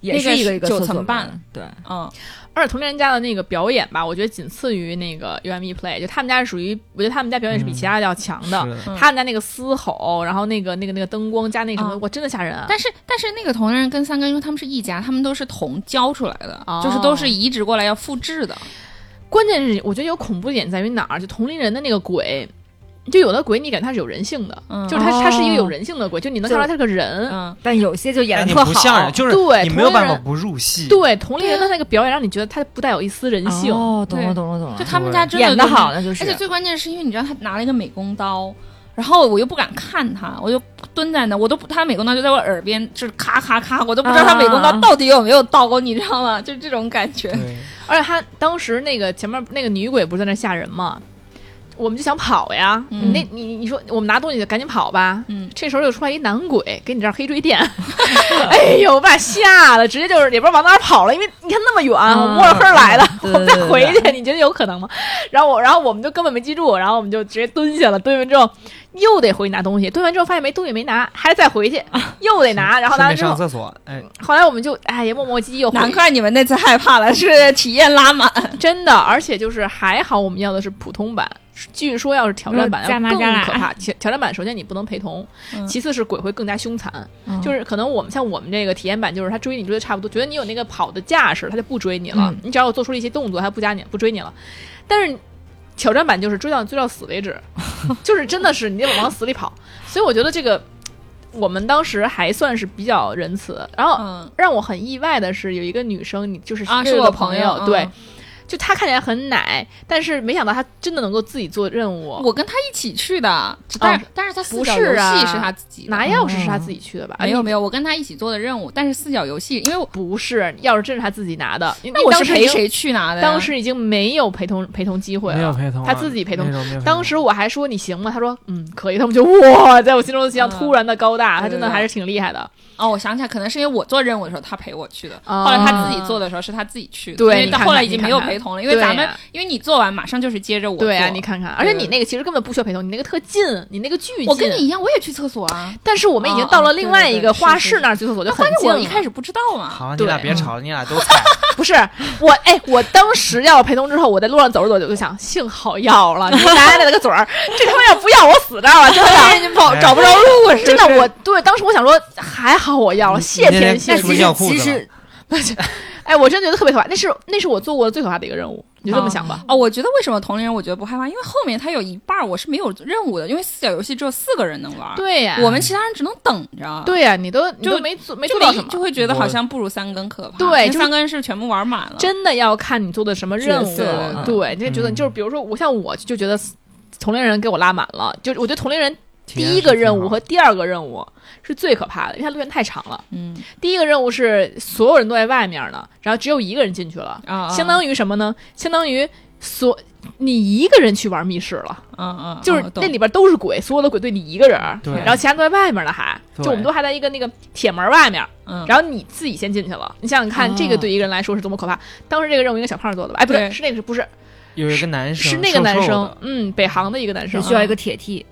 也那个是一个一个九厕所门层半，对，嗯而且同龄人家的那个表演吧，我觉得仅次于那个 UME Play，就他们家是属于，我觉得他们家表演是比其他的要强的。嗯他们家那个嘶吼，然后那个那个那个灯光加那个什么，嗯哇，真的吓人啊！但是但是那个同龄人跟三哥，因为他们是一家，他们都是同教出来的，哦就是都是移植过来要复制的。关键是我觉得有恐怖点在于哪儿？就同龄人的那个鬼，就有的鬼你感觉他是有人性的，嗯就是他哦他是一个有人性的鬼，就你能看出来他是个人。嗯，但有些就演的特好，不像人，就是对你没有办法不入戏。对，同龄人的那个表演让你觉得他不带有一丝人性。哦，懂了懂了懂了，就他们家真的演的好，那就是而且最关键是因为你知道他拿了一个美工刀，然后我又不敢看他，我就蹲在那，我都不他美工刀就在我耳边，就是咔咔咔，我都不知道他美工刀到底有没有刀，你知道吗？就是这种感觉。而且他当时那个前面那个女鬼不是在那吓人吗？我们就想跑呀，嗯。你那你你说我们拿东西就赶紧跑吧，嗯。这时候又出来一男鬼给你这儿黑追电，哎呦把吓的直接就是也不知道往哪儿跑了，因为你看那么远，我摸着黑儿来的，对我们再回去，你觉得有可能吗？然后我然后我们就根本没记住，然后我们就直接蹲下了，蹲完之后又得回去拿东西，蹲完之后发现没东西没拿，还得再回去，又得拿，然后拿完之后，上厕所，哎，后来我们就哎呀磨磨唧唧又回难怪你们那次害怕了，是体验拉满。真的，而且就是还好，我们要的是普通版。据说要是挑战版要更可怕。挑挑战版首先你不能陪同，嗯其次是鬼会更加凶残。嗯就是可能我们像我们这个体验版，就是他追你追的差不多，觉得你有那个跑的架势，他就不追你了。嗯你只要有做出了一些动作，他不加你不追你了。但是挑战版就是追到追到死为止，就是真的是你得往死里跑。所以我觉得这个我们当时还算是比较仁慈。然后嗯让我很意外的是，有一个女生，你就是啊，这个是我朋友，嗯对。就他看起来很奶，但是没想到他真的能够自己做任务。我跟他一起去的，但是、但是他四角不是啊游戏是他自己的拿钥匙是他自己去的吧？没有没有，我跟他一起做的任务，但是四角游戏，因为我不是钥匙真是他自己拿的。那我是当时？陪谁去拿的呀？当时已经没有陪同陪同机会了，没有陪同啊，她自己陪同当时我还说你行吗？他说嗯可以。他们就哇，在我心中的形象嗯突然的高大，他真的还是挺厉害的。哦，我想起来，可能是因为我做任务的时候他陪我去的，哦后来他自己做的时候是他自己去的，因为到对你后来已经没有看你看看陪同了，因为咱们因为你做完马上就是接着我对啊，你看看，而且你那个其实根本不需要陪同，你那个特近，你那个巨近。我跟你一样，我也去厕所啊，但是我们已经到了哦另外一个对对对花是是市那儿去厕所，就很近。我一开始不知道嘛，好，你俩别吵，你俩都 踩。不是我，哎，我当时要陪同之后，我在路上走着走着，我就想，幸好要了，你奶奶了个嘴儿，这他妈要不要我死这儿了，真的，你跑哎找不着路是真的，我对当时我想说，还好我要了，谢天天谢地。是不是尿裤其子了实哎，我真觉得特别可怕，那是那是我做过的最可怕的一个任务，你就这么想吧。哦，我觉得为什么同龄人我觉得不害怕，因为后面他有一半儿我是没有任务的，因为四角游戏只有四个人能玩，对呀，我们其他人只能等着，，对呀，你都就都没做没就做到什么就。会觉得好像不如三更可怕，对三更是全部玩满了，真的要看你做的什么任务，对，你就觉得嗯就是比如说我像我就觉得同龄人给我拉满了，就我觉得同龄人第一个任务和第二个任务是最可怕的，因为它路线太长了。嗯第一个任务是所有人都在外面呢，然后只有一个人进去了，啊，相当于什么呢？相当于所你一个人去玩密室了，嗯嗯，就是那里边都是鬼，所有的鬼对你一个人，对然后其他都在外面呢，还对就我们都还在一个那个铁门外面，嗯，然后你自己先进去了，你想想看，哦这个对一个人来说是多么可怕。当时这个任务应该小胖做的吧？哎，不对，是那个是不是有一个男生是那个男生？嗯，北航的一个男生是，需要一个铁梯，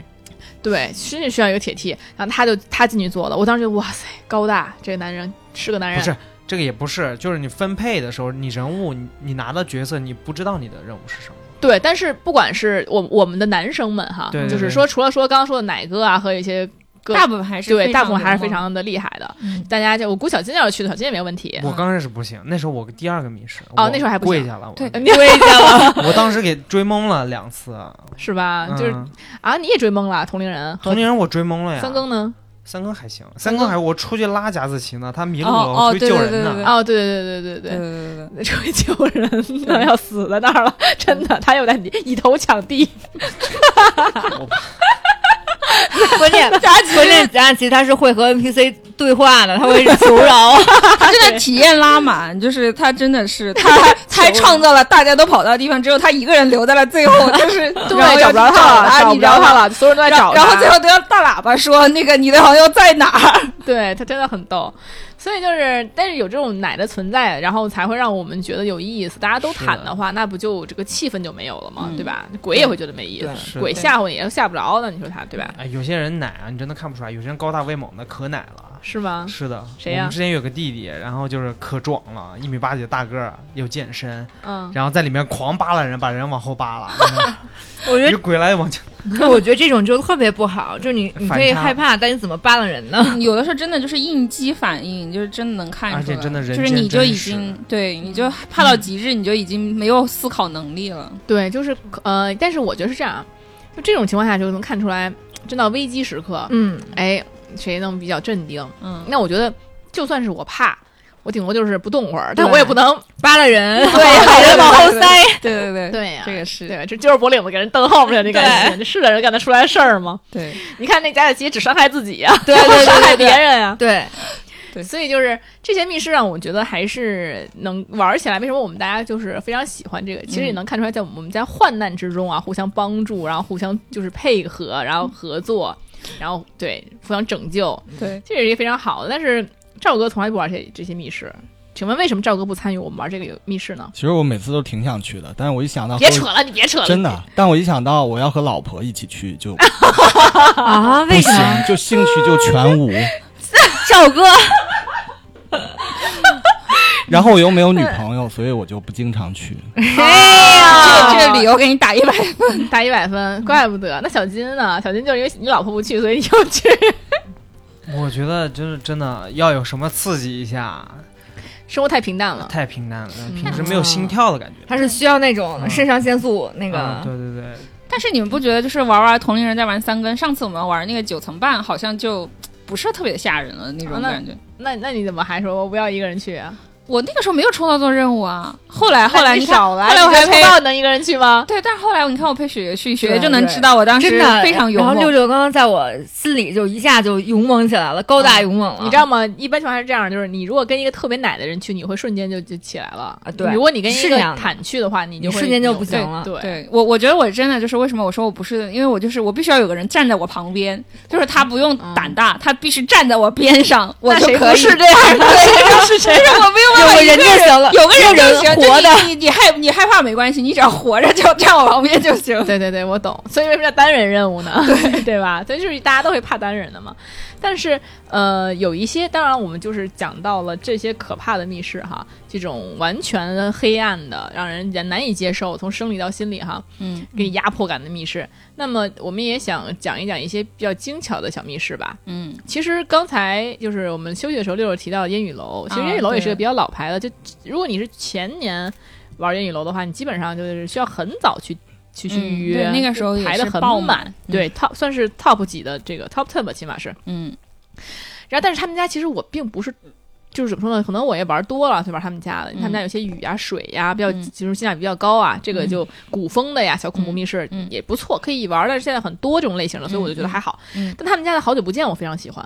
对，真是需要一个铁梯，然后他就他进去坐了，我当时就哇塞，高大，这个男人是个男人，不是这个也不是，就是你分配的时候，你人物你你拿到角色，你不知道你的任务是什么。对，但是不管是我我们的男生们哈，对对对就是说除了说刚刚说的奶哥啊和一些各大部分还是对，大部分还是非常的厉害的。嗯大家就我估小金要是去的，小金也没问题。我刚开始不行，那时候我第二个密室哦那时候还不跪下了，我对你跪下了 我当时给追懵了两次，是吧？就是嗯啊，你也追懵了，同龄人同龄人我追懵了呀。三更呢？三更还行，三更还我出去拉贾子琪呢，他迷路了，我出去救人呢。对对对哦，对对对对对对对。出去救人呢，要死在那儿了，真的，他又在以头抢地，关键 关键贾琪他是会和 NPC 对话的，他会求饶。他真的体验拉满，就是他真的是他还他创造了大家都跑到的地方，只有他一个人留在了最后，就是对然，找不着他了，找你知道吗？不着他了，所有人都在找，然后最后都要大喇叭说那个你的朋友在哪儿？对他真的很逗，所以就是，但是有这种奶的存在，然后才会让我们觉得有意思。大家都谈的话，那不就这个气氛就没有了吗？嗯对吧？鬼也会觉得没意思鬼吓唬你也吓不着的，你说他对吧？哎，有些人奶啊，你真的看不出来；有些人高大威猛的可奶了。是吗？是的，谁呀我们之前有个弟弟，然后就是可壮了，一米八几的大个儿，又健身，嗯，然后在里面狂扒拉人，把人往后扒拉，我觉得，鬼来往前。我觉得这种就特别不好，就是你你可以害怕，但你怎么扒拉人呢？有的时候真的就是应激反应，就是真的能看出来，而且真的人就是你就已经对你就怕到极致，你就已经没有思考能力了。对，就是呃，但是我觉得是这样，就这种情况下就能看出来，真到危机时刻，嗯，哎，谁能比较镇定？嗯，那我觉得，就算是我怕，我顶多就是不动会儿，但我也不能扒拉人，对 把人往后塞。对对对对呀、这个是对？这揪着脖领子给人蹬后面去，那感觉，这是人干得出来事儿吗？对你看那贾子琪只伤害自己呀、对伤害别人呀、对，对所以就是这些密室让我觉得还是能玩起来。为什么我们大家就是非常喜欢这个？其实也能看出来，在我们在患难之中啊，互相帮助，然后互相就是配合，然后合作，然后对互相拯救，对，这也是一个非常好的。但是赵哥从来不玩这这些密室，请问为什么赵哥不参与我们玩这个游密室呢？其实我每次都挺想去的，但是我一想到别扯了，你别扯了，真的，但我一想到我要和老婆一起去，就啊，不为啥？行，就兴趣就全无。赵哥，然后我又没有女朋友，所以我就不经常去。哎呀，这这个理由给你打一百分。打一百分，怪不得。那小金呢？小金就是因为你老婆不去，所以你就去。我觉得就是真的要有什么刺激一下，生活太平淡了。太平淡了，嗯平时没有心跳的感觉。他是需要那种肾上腺素那啊，个对对对，但是你们不觉得就是玩玩同龄人在玩三根，上次我们玩那个九层半，好像就不是特别吓人了那种感觉。那那你怎么还说我不要一个人去啊？我那个时候没有抽到做任务啊，后来后来你看，少来，后来我还陪你抽到能一个人去吗？对，但是后来你看我陪雪雪去，雪雪就能知道我当时真的非常勇然后六。六刚刚在我心里就一下就勇猛起来了，高大勇猛了。你知道吗？一般情况下是这样，就是你如果跟一个特别奶的人去，你会瞬间就就起来了啊对如果你跟一个坦去的话，你就会你瞬间就不行了对，对我，我觉得我真的就是为什么我说我不是，因为我就是我必须要有个人站在我旁边，就是他不用胆大，他必须站在我边上，我就可以。不是这样的？对，是谁？我有个人就行了，有个人就行，活的。就你你你害你害怕没关系，你只要活着就站我旁边就行。对对对，我懂。所以为什么叫单人任务呢？对 对吧？所以就是大家都会怕单人的嘛。但是呃，有一些，当然我们就是讲到了这些可怕的密室哈，这种完全黑暗的，让人家难以接受，从生理到心理哈，嗯给你压迫感的密室。那么我们也想讲一讲一些比较精巧的小密室吧。嗯，其实刚才就是我们休息的时候，六六提到烟雨楼，其实啊烟雨楼也是个比较老牌的。就如果你是前年玩烟雨楼的话，你基本上就是需要很早去去去嗯预约，对那个时候也排的很满满，对 top 算是 top 级的这个 top ten 吧，起码是。嗯然后，但是他们家其实我并不是。就是怎么说呢？可能我也玩多了，去玩他们家的。他们家有些雨啊、水呀、比较嗯就是性价比比较高啊。这个嗯就古风的呀，小恐怖密室也不错，可以玩。但是现在很多这种类型的，所以我就觉得还好。嗯，但他们家的好久不见，我非常喜欢。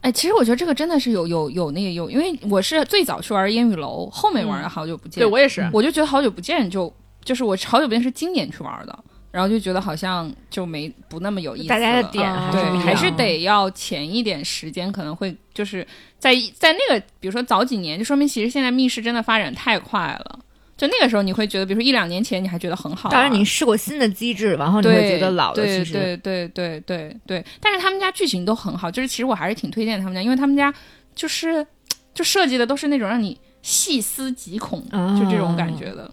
哎，其实我觉得这个真的是有有有那个有，因为我是最早去玩烟雨楼，后面玩的好久不见，对我也是。我就觉得好久不见就就是我好久不见是今年去玩的，然后就觉得好像就没不那么有意思了。大家的点还是不一，样还是得要前一点时间，可能会就是在在那个，比如说早几年，就说明其实现在密室真的发展太快了。就那个时候，你会觉得，比如说一两年前，你还觉得很好玩。当然，你试过新的机制，然后你会觉得老的对其实对对对对对。但是他们家剧情都很好，就是其实我还是挺推荐他们家，因为他们家就是就设计的都是那种让你细思极恐，啊就这种感觉的。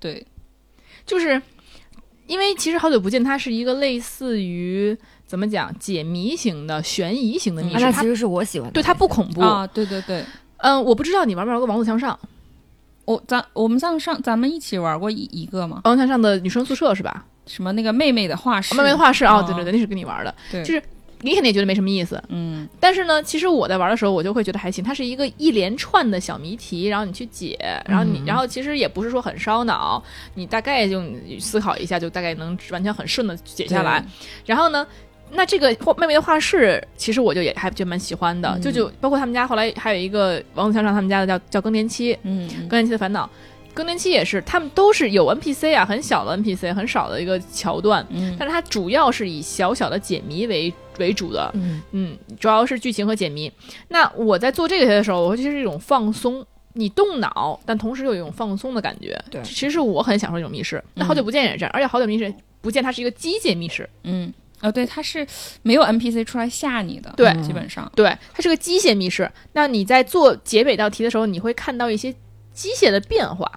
对，就是因为其实好久不见，它是一个类似于怎么讲解谜型的、悬疑型的密啊室，它那其实是我喜欢的对，它不恐怖。啊，对对对，嗯，我不知道你玩没玩过《王子向上》？我咱我们上上咱们一起玩过一一个吗？王子向上的女生宿舍是吧？什么那个妹妹的画室？妹妹的画室哦，哦对对对，那是跟你玩的。对，就是你肯定也觉得没什么意思，嗯但是呢，其实我在玩的时候，我就会觉得还行。它是一个一连串的小谜题，然后你去解，然后你，嗯然后其实也不是说很烧脑，你大概就思考一下，就大概能完全很顺的解下来。然后呢，那这个画妹妹的画室，其实我就也还觉得蛮喜欢的，嗯就就包括他们家后来还有一个王子强上他们家的叫叫更年期，嗯嗯更年期的烦恼。更年期也是，他们都是有 NPC 啊，很小的 NPC，很少的一个桥段，嗯但是它主要是以小小的解谜为为主的，嗯，嗯，主要是剧情和解谜。那我在做这个的时候，我其实是一种放松，你动脑，但同时又有一种放松的感觉。对其实我很享受这种密室。那好久不见也是这样，而且好久密室不见它是一个机械密室，嗯哦，对，它是没有 NPC 出来吓你的，对基本上对，它是个机械密室。那你在做结尾道题的时候，你会看到一些机械的变化。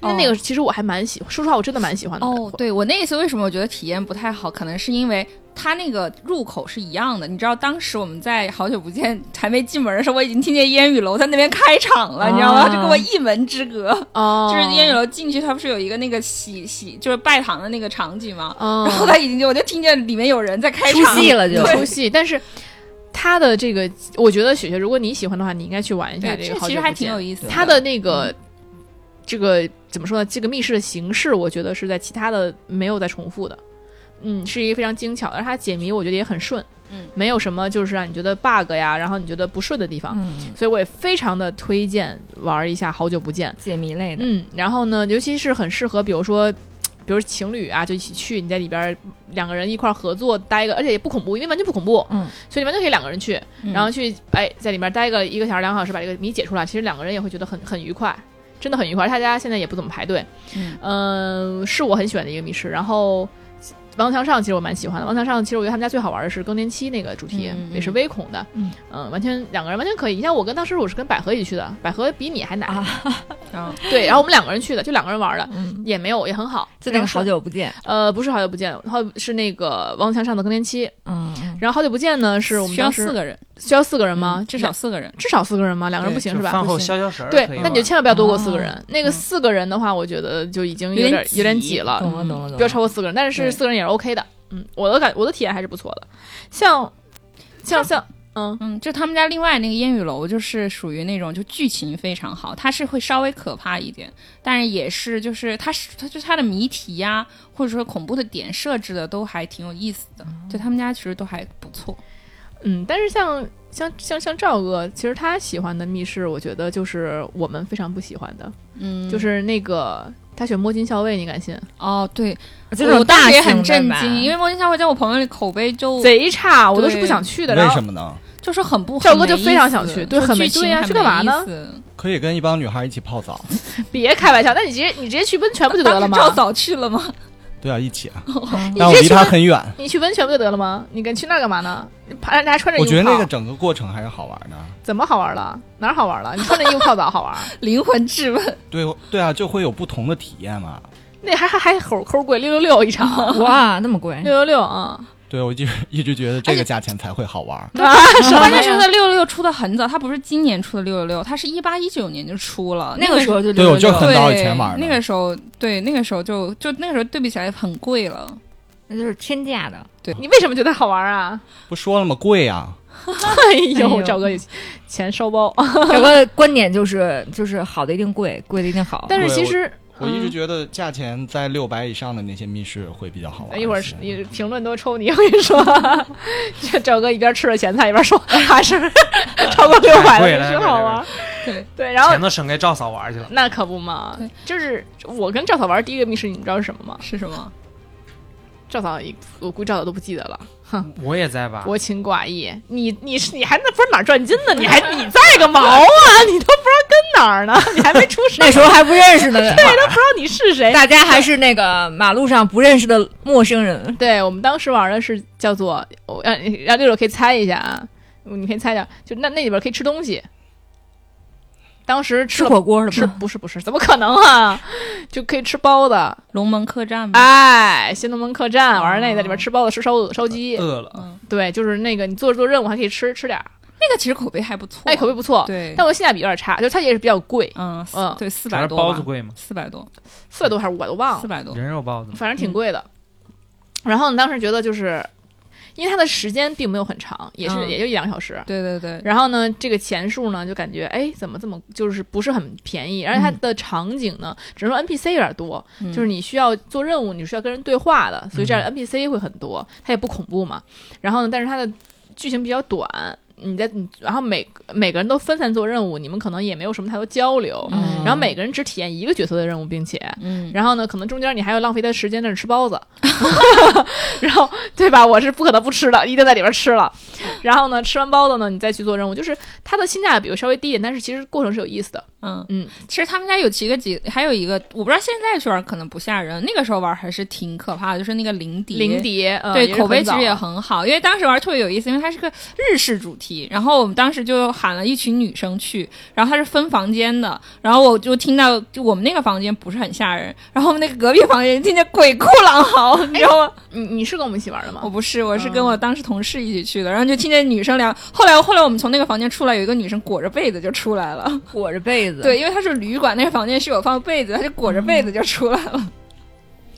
因为那个其实我还蛮喜欢，说实话，我真的蛮喜欢的。哦，对我那一次为什么我觉得体验不太好，可能是因为它那个入口是一样的。你知道，当时我们在好久不见还没进门的时候，我已经听见烟雨楼在那边开场了，你知道吗？啊就跟我一门之隔。哦，就是烟雨楼进去，它不是有一个那个洗洗，就是拜堂的那个场景吗？嗯，然后他已经就我就听见里面有人在开出场戏了就出戏，但是它的这个，我觉得雪雪，如果你喜欢的话，你应该去玩一下，这个。这其实还挺有意思的。它的那个这个怎么说呢？这个密室的形式，我觉得是在其他的没有再重复的。嗯，是一个非常精巧的，而它解谜我觉得也很顺，嗯，没有什么就是让你觉得 bug 呀，然后你觉得不顺的地方，嗯，所以我也非常的推荐玩一下《好久不见》。解谜类的，嗯，然后呢，尤其是很适合，比如说，比如情侣啊，就一起去，你在里边儿两个人一块儿合作待一个，而且也不恐怖，因为完全不恐怖，嗯，所以你完全可以两个人去，嗯然后去哎在里面待个一个小时、两个小时，把这个谜解出来，其实两个人也会觉得很很愉快，真的很愉快。大家现在也不怎么排队，嗯嗯、是我很喜欢的一个密室。然后。王强上其实我蛮喜欢的，王强上其实我觉得他们家最好玩的是更年期那个主题，也是微恐的，嗯完全两个人完全可以。你像我跟当时我是跟百合一起去的，百合比你还难，啊，对，然后我们两个人去的，就两个人玩的，嗯，也没有也很好，就那个好。久不见，呃，不是好久不见，然后是那个王强上的更年期，嗯，嗯然后好久不见呢是我们需要四个人需要四个人吗？嗯至少四个人。至少四个人吗？两个人不行是吧？饭后消消食儿对，那你就千万不要多过四个哦人。那个嗯四个人的话，我觉得就已经有有点点有点挤挤了，懂了懂了懂了，不要超过四个人。但是对四个人也是 OK 的。嗯，我的感我的体验还是不错的。像像像嗯嗯，就他们家另外那个烟雨楼，就是属于那种就剧情非常好，它是会稍微可怕一点，但是也是就是它是它就是它的谜题呀、或者说恐怖的点设置的都还挺有意思的，就他们家其实都还不错。嗯，但是像像像像赵哥，其实他喜欢的密室，我觉得就是我们非常不喜欢的，嗯，就是那个他选摸金校尉，你敢信？哦，对，这种我当时也很震惊，因为摸金校尉在我朋友里口碑就贼差，我都是不想去的。为什么呢？就是很不赵哥就非常想去对很没对呀去干嘛呢可以跟一帮女孩一起泡澡。别开玩笑，那你直接你直接去温泉不就得了吗？赵嫂去了吗？对啊，一起啊。但我离他很远，你去温泉不就得了吗？你跟去那儿干嘛呢？你爬人家还穿着衣服我觉得那个整个过程还是好玩的。怎么好玩了？哪好玩了？你穿着衣服泡澡好玩？灵魂质问，对对啊，就会有不同的体验嘛。那还还还齁抠贵，六六六一场，哇，那么贵，六六六啊！对，我就 一直觉得这个价钱才会好玩。啊，什么关键是它？六六六出的很早，它不是今年出的六六六，它是一八一九年就出了。那个时候就对我就很早以前玩的那个时候，对那个时候就就那个时候对比起来很贵了。那就是天价的，对你为什么觉得好玩啊？不说了吗？贵啊！哎哎呦，呦赵哥钱烧包。有个观点就是就是好的一定贵，贵的一定好。但是对其实我一直嗯觉得价钱在六百以上的那些密室会比较好玩。一会儿你评论都抽你，我跟你说，这 赵哥一边吃着咸菜一边说还是 超过六百的太贵了挺好玩。对 对，然后钱都省给赵嫂玩去了。那可不嘛，就是我跟赵嫂玩第一个密室，你知道是什么吗？是什么？赵嫂，我估计赵嫂都不记得了，哼我也在吧？薄情寡义。你你是你还那不是哪儿赚金呢？你还你在个毛啊？你都不知道跟哪儿呢？你还没出生，那时候还不认识呢，对都不知道你是谁。大家还是那个马路上不认识的陌生人。对我们当时玩的是叫做，我让让六六可以猜一下啊，你可以猜一下，就那那里边可以吃东西，当时吃火锅的吃吗？不是不是，怎么可能啊？就可以吃包子，龙门客栈吧。哎，新龙门客栈玩那个在里边吃包子吃烧烧鸡，饿了，嗯，对，就是那个你做着做任务还可以吃吃点儿，那个其实口碑还不错，哎，口碑不错。对，但我性价比有点差，就它也是比较贵，嗯嗯。对，四百多，包子贵吗，四百多，四百多还是五百多忘了，四百多，人肉包子。反正挺贵的。然后你，当时觉得就是因为它的时间并没有很长，也是嗯也就一两个小时。对对对，然后呢，这个钱数呢，就感觉哎，怎么这么就是不是很便宜？而且它的场景呢，只能说 NPC 有点多，嗯就是你需要做任务，你需要跟人对话的，所以这样 NPC 会很多，它也不恐怖嘛。然后呢，但是它的剧情比较短，你在你然后每每个人都分散做任务，你们可能也没有什么太多交流，嗯然后每个人只体验一个角色的任务，并且。嗯，然后呢，可能中间你还有浪费的时间在那吃包子，然后对吧？我是不可能不吃的，一定在里边吃了。然后呢，吃完包子呢，你再去做任务，就是它的性价比会稍微低一点，但是其实过程是有意思的。嗯嗯，其实他们家有几个几，还有一个我不知道现在去玩可能不吓人，那个时候玩还是挺可怕的，就是那个灵蝶。灵蝶，呃、对口碑其实也很好，因为当时玩特别有意思，因为它是个日式主题，然后我们当时就喊了一群女生去，然后它是分房间的，然后我就听到就我们那个房间不是很吓人，然后我们那个隔壁房间听见鬼哭狼嚎，你知道吗？你你是跟我们一起玩的吗？我不是，我是跟我当时同事一起去的，然后就听见女生聊，后来后来我们从那个房间出来，有一个女生裹着被子就出来了，裹着被子，对，因为他是旅馆，那个房间是有放被子，他就裹着被子就出来了。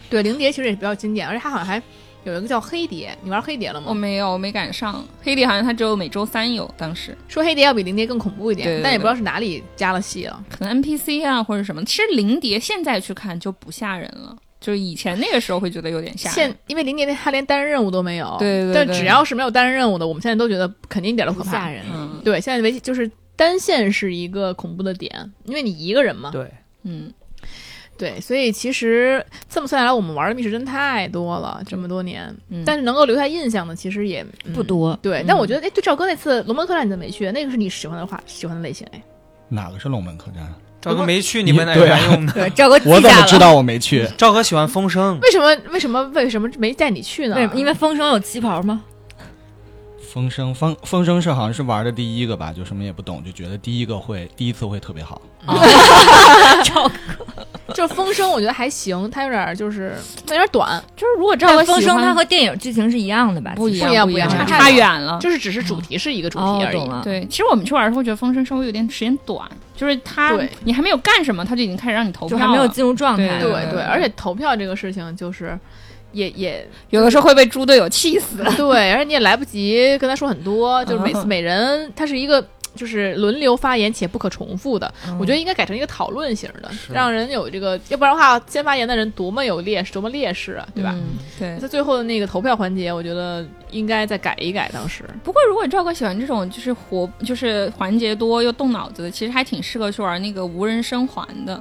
对，灵蝶其实也比较经典，而且它好像还有一个叫黑蝶，你玩黑蝶了吗？我没有，我没赶上。黑蝶好像它只有每周三有，当时说黑蝶要比灵蝶更恐怖一点，对对对但也不知道是哪里加了戏了。可能 NPC 啊或者什么。其实灵蝶现在去看就不吓人了，就是以前那个时候会觉得有点吓人。现因为灵蝶他连单人任务都没有，对对对但只要是没有单人任务的，我们现在都觉得肯定一点都可怕。不吓人。嗯对，现在唯就是单线是一个恐怖的点，因为你一个人嘛。对，嗯，对，所以其实这么算下来，我们玩的密室真太多了，这么多年，嗯但是能够留下印象的其实也、嗯不。多，对，但我觉得，哎，对赵哥那次龙门客栈你怎么没去？那个是你喜欢的话，喜欢的类型，哎，哪个是龙门客栈？赵哥没去，你们哪有啥用呢？对，赵哥 我怎。么知道我没去？赵哥喜欢风声，为什么？为什么？为什么没带你去呢？为什么？因为风声有旗袍吗？风声风风声是好像是玩的第一个吧，就什么也不懂，就觉得第一个会第一次会特别好。就是风声，我觉得还行，它有点儿就是有点短，就是如果赵哥风声它和电影剧情是一样的吧？不一其实样不一样一样，差差远了。就是只是主题是一个主题而已。哦懂了对，其实我们去玩的时候觉得风声稍微有点时间短，就是他你还没有干什么，他就已经开始让你投票了，就还没有进入状态。对对对，而且投票这个事情就是也也有的时候会被猪队友气死。对，而且你也来不及跟他说很多，就是每次嗯每人他是一个。就是轮流发言且不可重复的，嗯我觉得应该改成一个讨论型的，让人有这个，要不然的话，先发言的人多么有劣势，多么劣势啊，对吧？嗯对。在最后的那个投票环节，我觉得应该再改一改。当时，不过，如果赵哥喜欢这种就是活，就是环节多又动脑子的，其实还挺适合去玩那个无人生还的，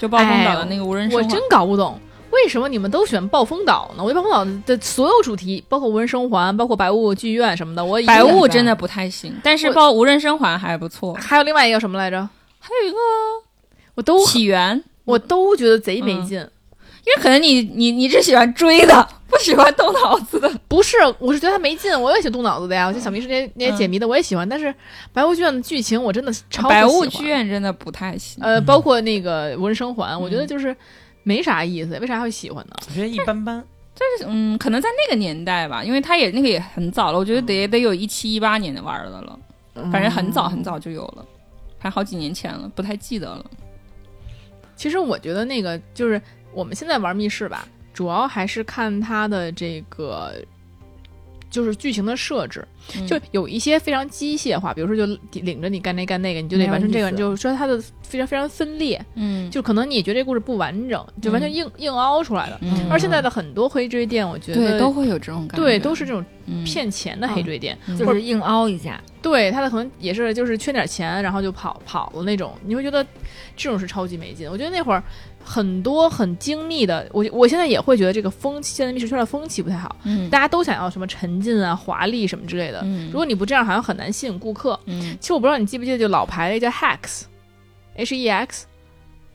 就暴风岛的那个无人生还。我真搞不懂为什么你们都选暴风岛呢？我觉得暴风岛的所有主题，包括无人生还，包括白雾剧院什么的，我一白雾真的不太行，但是我报无人生还还不错。还有另外一个什么来着？还有一个我都起源，我都觉得贼没劲。因为可能你你你只喜欢追的，不喜欢动脑子的。不是，我是觉得它没劲，我也喜欢动脑子的呀。我觉得小迷是那些那些解谜的我也喜欢，但是白雾剧院的剧情我真的超不白雾剧院真的不太行。呃，包括那个无人生还，我觉得就是没啥意思，为啥会喜欢呢？我觉得一般般。嗯，可能在那个年代吧，因为他也那个也很早了，我觉得得得有一七一八年的玩的了，反正很早很早就有了，还好几年前了，不太记得了。其实我觉得那个就是我们现在玩密室吧，主要还是看它的这个。就是剧情的设置，嗯。就有一些非常机械化，比如说就领着你干那干那个，你就得完成这个，就说它的非常非常分裂，嗯，就可能你觉得这故事不完整，就完全硬、硬凹出来的。嗯。而现在的很多黑追店，我觉对得都会有这种感觉，对都是这种嗯。骗钱的黑追店，就是硬凹一下。对他的可能也是就是圈点钱，然后就跑跑了那种，你会觉得这种是超级没劲。我觉得那会儿很多很精密的，我我现在也会觉得这个风气，现在密室圈的风气不太好，嗯。大家都想要什么沉浸啊、华丽什么之类的。嗯。如果你不这样，好像很难吸引顾客。嗯。其实我不知道你记不记得，就老牌的叫 Hex，H E X，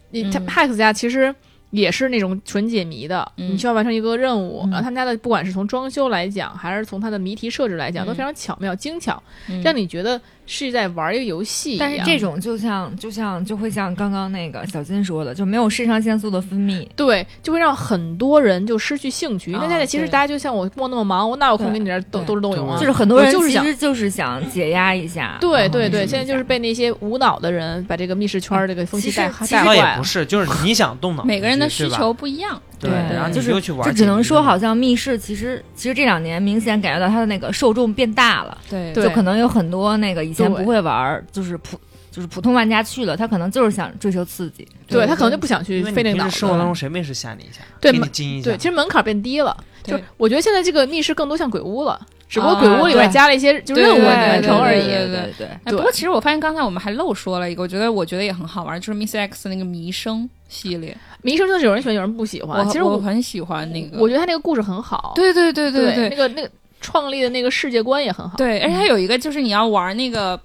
你它嗯 Hex 家其实也是那种纯解谜的，嗯。你需要完成一个任务。嗯。然后他们家的不管是从装修来讲，还是从它的谜题设置来讲，都嗯非常巧妙精巧，嗯。让你觉得是在玩一个游戏一样。但是这种就像就像就会像刚刚那个小金说的，就没有肾上腺素的分泌。对，就会让很多人就失去兴趣。因为啊现在其实大家就像我工作那么忙，我哪有空跟你这儿斗对斗智斗勇啊？就是很多人就是其实就是想解压一下。对对对，现在就是被那些无脑的人把这个密室圈儿这个风气带带坏了倒也不。是，就是你想动脑，每个人的需求不一样。对，然后就是去玩，就只能说，好。像密室其实其实这两年明显感觉到它的那个受众变大了，对对就可能有很多那个以前不会玩儿，就是普就是普通玩家去了，他可能就是想追求刺激。对他可能就不想去费那个脑生活当中谁没事吓你一下，对给你惊一下，对，其实门槛变低了。就我觉得现在这个密室更多像鬼屋了，只不过啊鬼屋里面加了一些就任务完成而已。对对对不过其实我发现刚才我们还漏说了一个，我觉得我觉得也很好玩，就是 Miss X 那个迷生系列，迷生真的是有人喜欢，有人不喜欢。我其实我我很喜欢那个，我觉得他那个故事很好。对对对对对那个那个创立的那个世界观也很好。对，而且它有一个就是你要玩那个。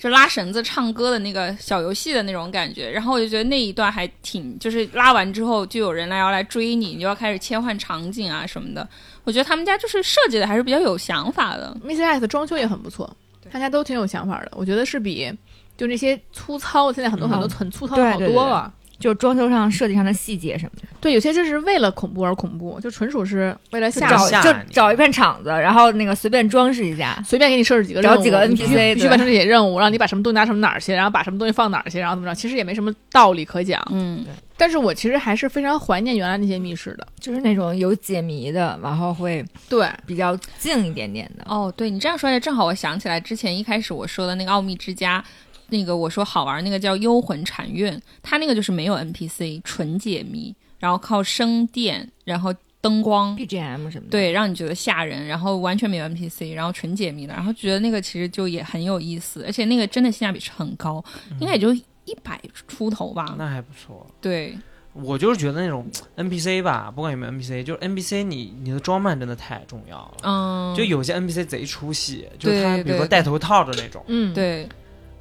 就拉绳子唱歌的那个小游戏的那种感觉，然后我就觉得那一段还挺，就是拉完之后就有人来要来追你，你就要开始切换场景啊什么的。我觉得他们家就是设计的还是比较有想法的。Miss X 的装修也很不错，大家都挺有想法的。我觉得是比就那些粗糙，现在很多很多很粗糙的好对对对多了。就是装修上、设计上的细节什么的，对，有些就是为了恐怖而恐怖，就纯属是为了吓找，就找一片场子，然后那个随便装饰一下。随便给你设置几个任务，找几个 NPC 对必须完成这些任务，让你把什么东西拿什么哪儿去，然后把什么东西放哪儿去，然后怎么着，其实也没什么道理可讲。嗯，但是我其实还是非常怀念原来那些密室的。就是那种有解谜的，然后会对，比较静一点点的。哦，对你这样说来，正好我想起来之前一开始我说的那个奥秘之家，那个我说好玩那个叫幽魂禅院，它那个就是没有 NPC，纯解谜，然后靠声电，然后灯光。BGM 什么的，对，让你觉得吓人，然后完全没有 NPC，然后纯解谜的，然后觉得那个其实就也很有意思，而且那个真的性价比是很高，应该也就一百出头吧。那还不错。对，我就是觉得那种 NPC 吧，不管有没有 NPC，就是 NPC 你你的装扮真的太重要了。嗯，就有些 NPC 贼出戏，就是他比如说戴头套的那种，嗯，对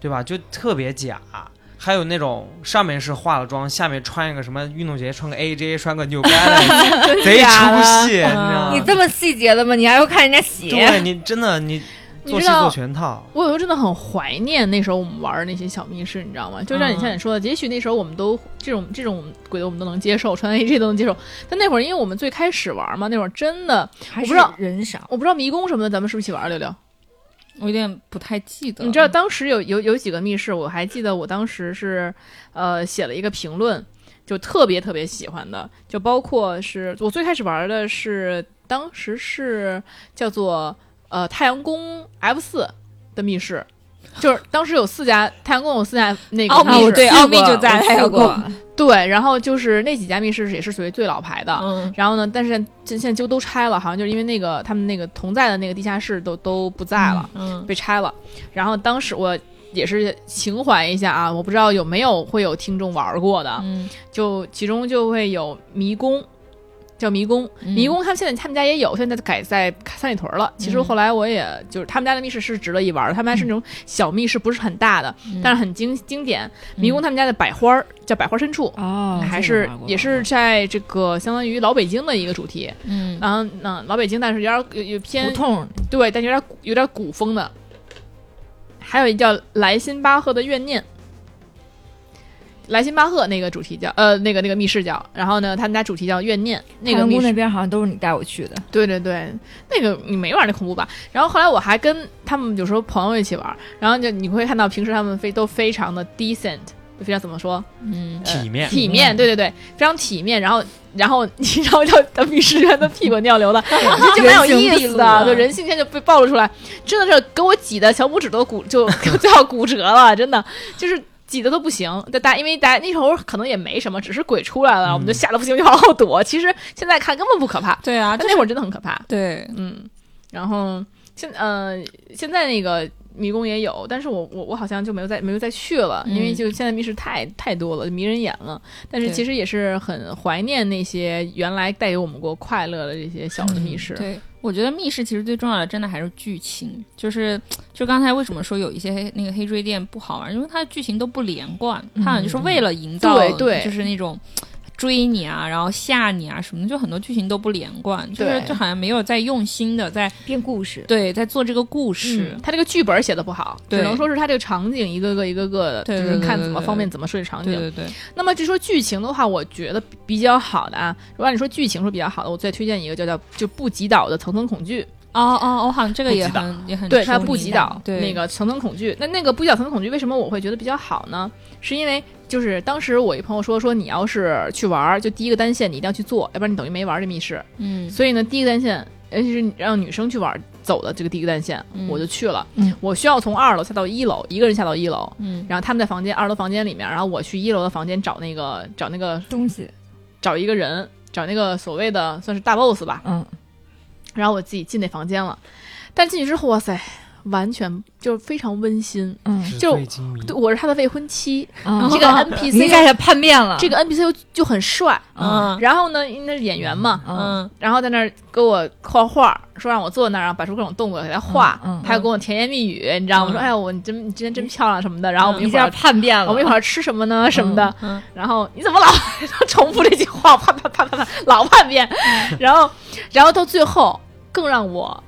对吧？就特别假。还有那种上面是化了妆，下面穿一个什么运动鞋，穿个 AJ，穿个 New Balance，贼出戏，你知道吗？你这么细节的吗？你还要看人家鞋？对你真的你做戏做全套。我有时候真的很怀念那时候我们玩的那些小密室，你知道吗？就像你嗯像你说的，也许那时候我们都这种这种鬼的我们都能接受，穿 AJ 都能接受。但那会儿因为我们最开始玩嘛，那会儿真的还我不知道人少。我不知道迷宫什么的，咱们是不是一起玩？六六，我有点不太记得。你知道当时有有有几个密室，我还记得我当时是呃写了一个评论，就特别特别喜欢的，就包括是我最开始玩的是当时是叫做呃太阳宫 F 四的密室。就是当时有四家太阳宫有四家那个奥秘对奥秘就在太阳宫对，然后就是那几家密室也是属于最老牌的，嗯然后呢，但是现现在就都拆了，好像就是因为那个他们那个同在的那个地下室都都不在了，嗯被拆了。然后当时我也是情怀一下啊，我不知道有没有会有听众玩过的，嗯就其中就会有迷宫。叫迷宫，嗯迷宫他们现在他们家也有，现在改在三里屯了。其实嗯后来我也就是他们家的密室是值得一玩的，他们家是那种小密室，不是很大的，嗯但是很经经典。迷宫他们家的百花儿叫百花深处，哦还是也是在这个相当于老北京的一个主题，嗯然后那老北京，但是有点有有偏胡偏同，对，但有点古有点古风的。还有一叫莱辛巴赫的怨念，莱辛巴赫那个主题叫呃那个那个密室叫，然后呢他们家主题叫怨念，那个密室边好像都是你带我去的。对对对，那个你没玩那恐怖吧？然后后来我还跟他们有时候朋友一起玩，然后就你会看到平时他们非都非常的 decent，就非常怎么说嗯体面，体面，对对对，非常体面。然后，然后你知道叫的密室员的屁滚尿流的，这就蛮有意思的，就人性现在就被暴露出来，真的是给我挤的小拇指都骨就就要骨折了，真的就是。挤的都不行，大大因为大家那时候可能也没什么，只是鬼出来了，我们就吓得不行，就往后躲。其实现在看根本不可怕，对啊，但那会儿真的很可怕。对嗯，然后现呃现在那个迷宫也有，但是我我我好像就没有再没有再去了，因为嗯就现在密室太太多了，迷人眼了。但是其实也是很怀念那些原来带给我们过快乐的这些小的密室。对，我觉得密室其实最重要的真的还是剧情，就是就刚才为什么说有一些黑那个黑追店不好玩，因为它的剧情都不连贯，它好像就是为了营造对对就是那种。追你啊，然后吓你啊什么的，就很多剧情都不连贯，就是就好像没有在用心的在编故事，对在做这个故事嗯，。他这个剧本写的不好，对只能说是他这个场景一个个一个个的，对就是看怎么方便怎么设计场景对。对对，那么就说剧情的话，我觉得比较好的啊，如果按你说剧情是比较好的，我再推荐一个叫叫就不击倒的层层恐惧。哦哦，我好像这个也很也很对，它不击倒，对那个层层恐惧。那那个不击倒层层恐惧，为什么我会觉得比较好呢？是因为就是当时我一朋友说说你要是去玩儿，就第一个单线你一定要去做，要不然你等于没玩儿这密室。嗯所以呢，第一个单线，尤其是让女生去玩儿走的这个第一个单线，嗯我就去了。嗯我需要从二楼下到一楼，一个人下到一楼。嗯然后他们在房间二楼房间里面，然后我去一楼的房间找那个找那个东西，找一个人，找那个所谓的算是大 boss 吧。嗯，然后我自己进那房间了，但进去之后，哇塞，完全就是非常温馨。嗯就对，我是他的未婚妻，嗯，这个 NPC 开始叛变了，这个 NPC 又就很帅。嗯然后呢，因为那是演员嘛，嗯嗯然后在那儿给我画画，说让我坐那儿，然后摆出各种动作给他画，嗯嗯他又跟我甜言蜜语，你知道吗？嗯说哎呀，我你真你今天真漂亮什么的。然后我们一会儿、叛变了，我们一会儿吃什么呢？什么的。嗯然后你怎么老 重复这句话？啪啪啪啪啪，老叛变。然后，然后到最后更让我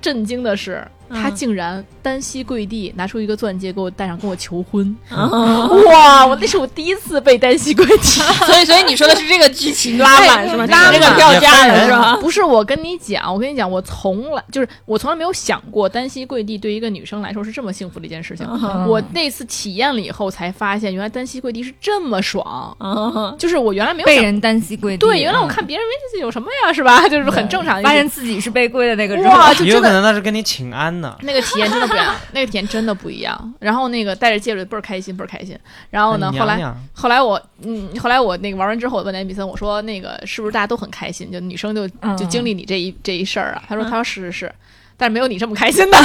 震惊的是，他嗯竟然单膝跪地，拿出一个钻戒给我戴上，跟我求婚。嗯 哇！我那是我第一次被单膝跪地。所以所以你说的是这个剧情拉满是吗？拉满这个票价也分人的是吧？不是我跟你讲，我跟你讲，我从来就是我从来没有想过单膝跪地对一个女生来说是这么幸福的一件事情。嗯我那次体验了以后才发现，原来单膝跪地是这么爽。嗯就是我原来没有被人单膝跪地，对，原来我嗯看别人这有什么呀，是吧？就是很正常发现自己是被跪的那个人，哇，就也有可真的能那是跟你请安呢。那个体验真的不一样，那个体验真的不一样。然后那个戴着戒指倍儿开心，倍儿开心。然后呢，后来后来我嗯，后来我那个玩完之后，我问艾比森，我说那个是不是大家都很开心？就女生就嗯就经历你这一这一事儿啊？他说他说是是是，但是没有你这么开心的。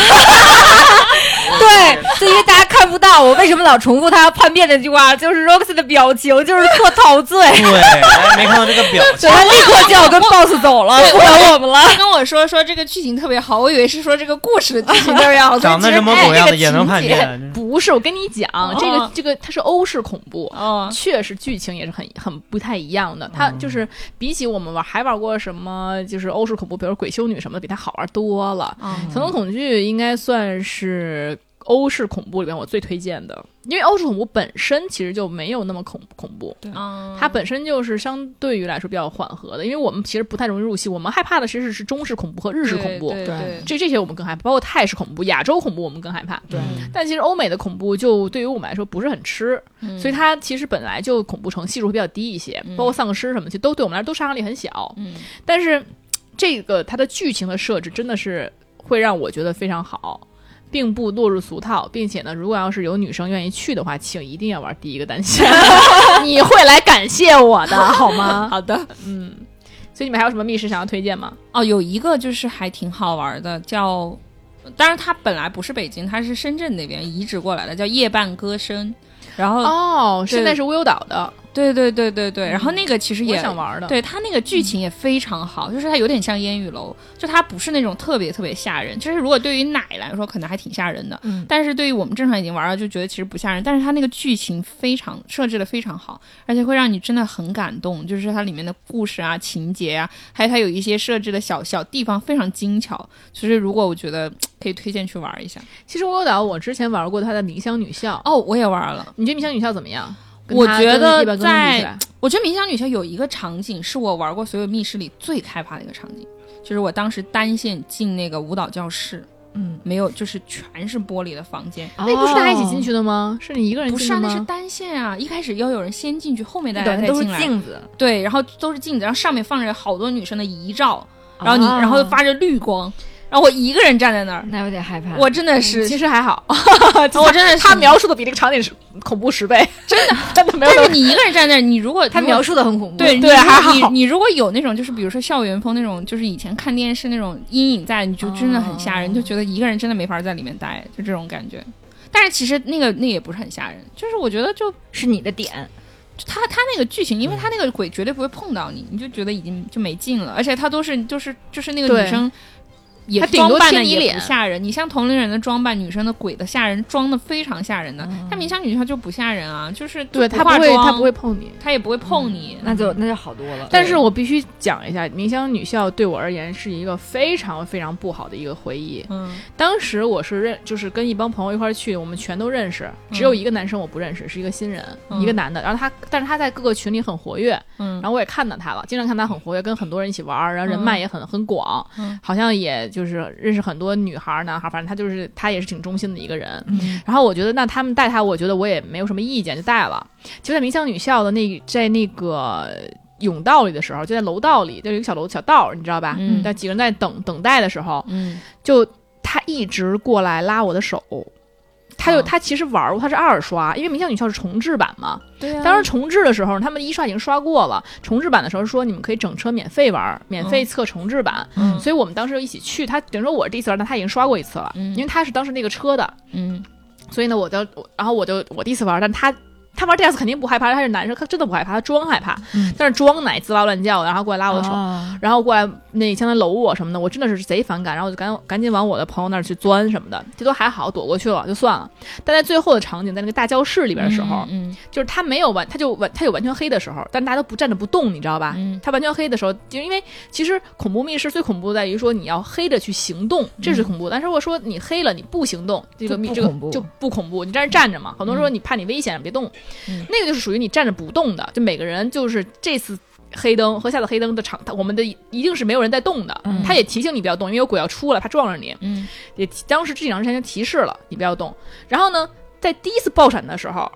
对，就因为大家看不到我为什么老重复他要叛变那句话，就是 Roxy 的表情就是特陶醉，对，哎没看到这个表情。他立刻就要跟 boss 走了，不管我们了。他跟我说说这个剧情特别好，我以为是说这个故事的剧情特别好，长得什么狗样的也能叛变，不是，我跟你讲，这个哦这个它是欧式恐怖。哦，确实，剧情也是很很不太一样的。它就是比起我们玩还玩过什么，就是欧式恐怖，比如鬼修女什么的，比它好玩多了。嗯层层恐惧应该算是欧式恐怖里面我最推荐的，因为欧式恐怖本身其实就没有那么恐恐怖，嗯。它本身就是相对于来说比较缓和的。因为我们其实不太容易入戏，我们害怕的其实是中式恐怖和日式恐怖，对对这这些我们更害怕，包括泰式恐怖、亚洲恐怖我们更害怕。对。但其实欧美的恐怖就对于我们来说不是很吃，嗯。所以它其实本来就恐怖程系数会比较低一些，包括丧尸什么，其实都对我们来说都杀伤力很小。嗯。但是这个它的剧情的设置真的是会让我觉得非常好。并不落入俗套，并且呢，如果要是有女生愿意去的话，请一定要玩第一个单线，你会来感谢我的，好吗？好的嗯，所以你们还有什么密室想要推荐吗？哦，有一个就是还挺好玩的，叫，当然它本来不是北京，它是深圳那边移植过来的，叫夜半歌声。然后，哦，现在是无忧岛的，对对对对对，然后那个其实也想玩的。，对它那个剧情也非常好，就是它有点像烟雨楼，就它不是那种特别特别吓人。就是如果对于奶来说，可能还挺吓人的，嗯但是对于我们正常已经玩了，就觉得其实不吓人。但是它那个剧情非常设置的非常好，而且会让你真的很感动，就是它里面的故事啊、情节啊，还有它有一些设置的小小地方非常精巧。其实如果我觉得可以推荐去玩一下。其实无忧岛我之前玩过它的迷香女校，哦，我也玩了。你觉得迷香女校怎么样？跟我觉得一般跟它比起来我觉得冥想女校有一个场景是我玩过所有密室里最害怕的一个场景，就是我当时单线进那个舞蹈教室，嗯，没有，就是全是玻璃的房间。那不是大家一起进去的吗？是你一个人不是啊？那是单线啊！一开始要有人先进去，后面大家都是再进来。镜子，对，然后都是镜子，然后上面放着好多女生的遗照，然后你，啊然后发着绿光，然后我一个人站在那儿，那有点害怕。我真的是，其实还好，我真的是。他描述的比那个场景是恐怖十倍，真的。真的没有。但是你一个人站在那儿，你如果他描述的很恐怖，对对还好。你你你如果有那种就是比如说校园风那种，就是以前看电视那种阴影在，你就真的很吓人，哦。就觉得一个人真的没法在里面待，就这种感觉。但是其实那个那也不是很吓人，就是我觉得就是你的点，他他那个剧情，因为他那个鬼绝对不会碰到你，你就觉得已经就没劲了，而且他都是就是就是那个女生也他装扮的也贴你脸不吓人。你像同龄人的装扮，女生的鬼的吓人，装的非常吓人的。嗯但明香女校就不吓人啊，就是对不化他不会，他不会，碰你。他也不会碰你。那就那就好多了。但是我必须讲一下，明香女校对我而言是一个非常非常不好的一个回忆。嗯当时我是认，就是跟一帮朋友一块儿去，我们全都认识，只有一个男生我不认识，是一个新人，嗯一个男的。然后他，但是他在各个群里很活跃，嗯然后我也看到他了，经常看他很活跃，跟很多人一起玩儿，然后人脉也很、很广，嗯好像也就是认识很多女孩儿、男孩儿，反正他就是他也是挺忠心的一个人。嗯然后我觉得，那他们带他，我觉得我也没有什么意见，就带了。就在明香女校的那在那个甬道里的时候，就在楼道里，就有一个小楼小道儿，你知道吧？嗯但几个人在等等待的时候，嗯就他一直过来拉我的手。他就、哦他其实玩过，他是二刷，因为明香女校是重置版嘛。对啊当时重置的时候，他们一刷已经刷过了，重置版的时候说你们可以整车免费玩，免费测重置版。嗯所以我们当时就一起去。他等于说我是第一次玩，但他已经刷过一次了，嗯因为他是当时那个车的。嗯所以呢，我就我然后我就我第一次玩，但他他玩第二次肯定不害怕，他是男生，他真的不害怕，他装害怕，嗯但是装奶滋哇乱叫，然后过来拉我的手，啊然后过来那相当于搂我什么的，我真的是贼反感，然后我就赶赶紧往我的朋友那儿去钻什么的，这都还好，躲过去了就算了。但在最后的场景，在那个大教室里边的时候，嗯就是他没有完，他就完，他有完全黑的时候，但大家都不站着不动，你知道吧？嗯他完全黑的时候，就因为其实恐怖密室最恐怖在于说你要黑着去行动，这是恐怖。但是如果说你黑了你不行动，这个密这个就不恐怖，你在那站着嘛。很多人说你怕你危险，别动，嗯那个就是属于你站着不动的。就每个人就是这次。黑灯和下次黑灯的场，我们的一定是没有人在动的。嗯他也提醒你不要动，因为有鬼要出来，怕撞着你。嗯也当时这几场之前就提示了你不要动。然后呢，在第一次爆闪的时候，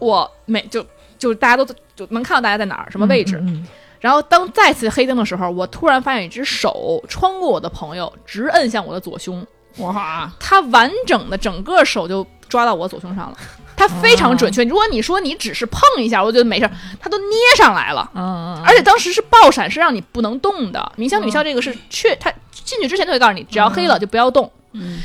我每就就大家都就能看到大家在哪儿什么位置。嗯然后当再次黑灯的时候，我突然发现一只手穿过我的朋友，直摁向我的左胸。哇，他完整的整个手就抓到我左胸上了，它非常准确。如果你说你只是碰一下，我觉得没事儿，它都捏上来了。嗯嗯，而且当时是爆闪，是让你不能动的。明香女校这个是确，它进去之前就会告诉你，只要黑了就不要动。嗯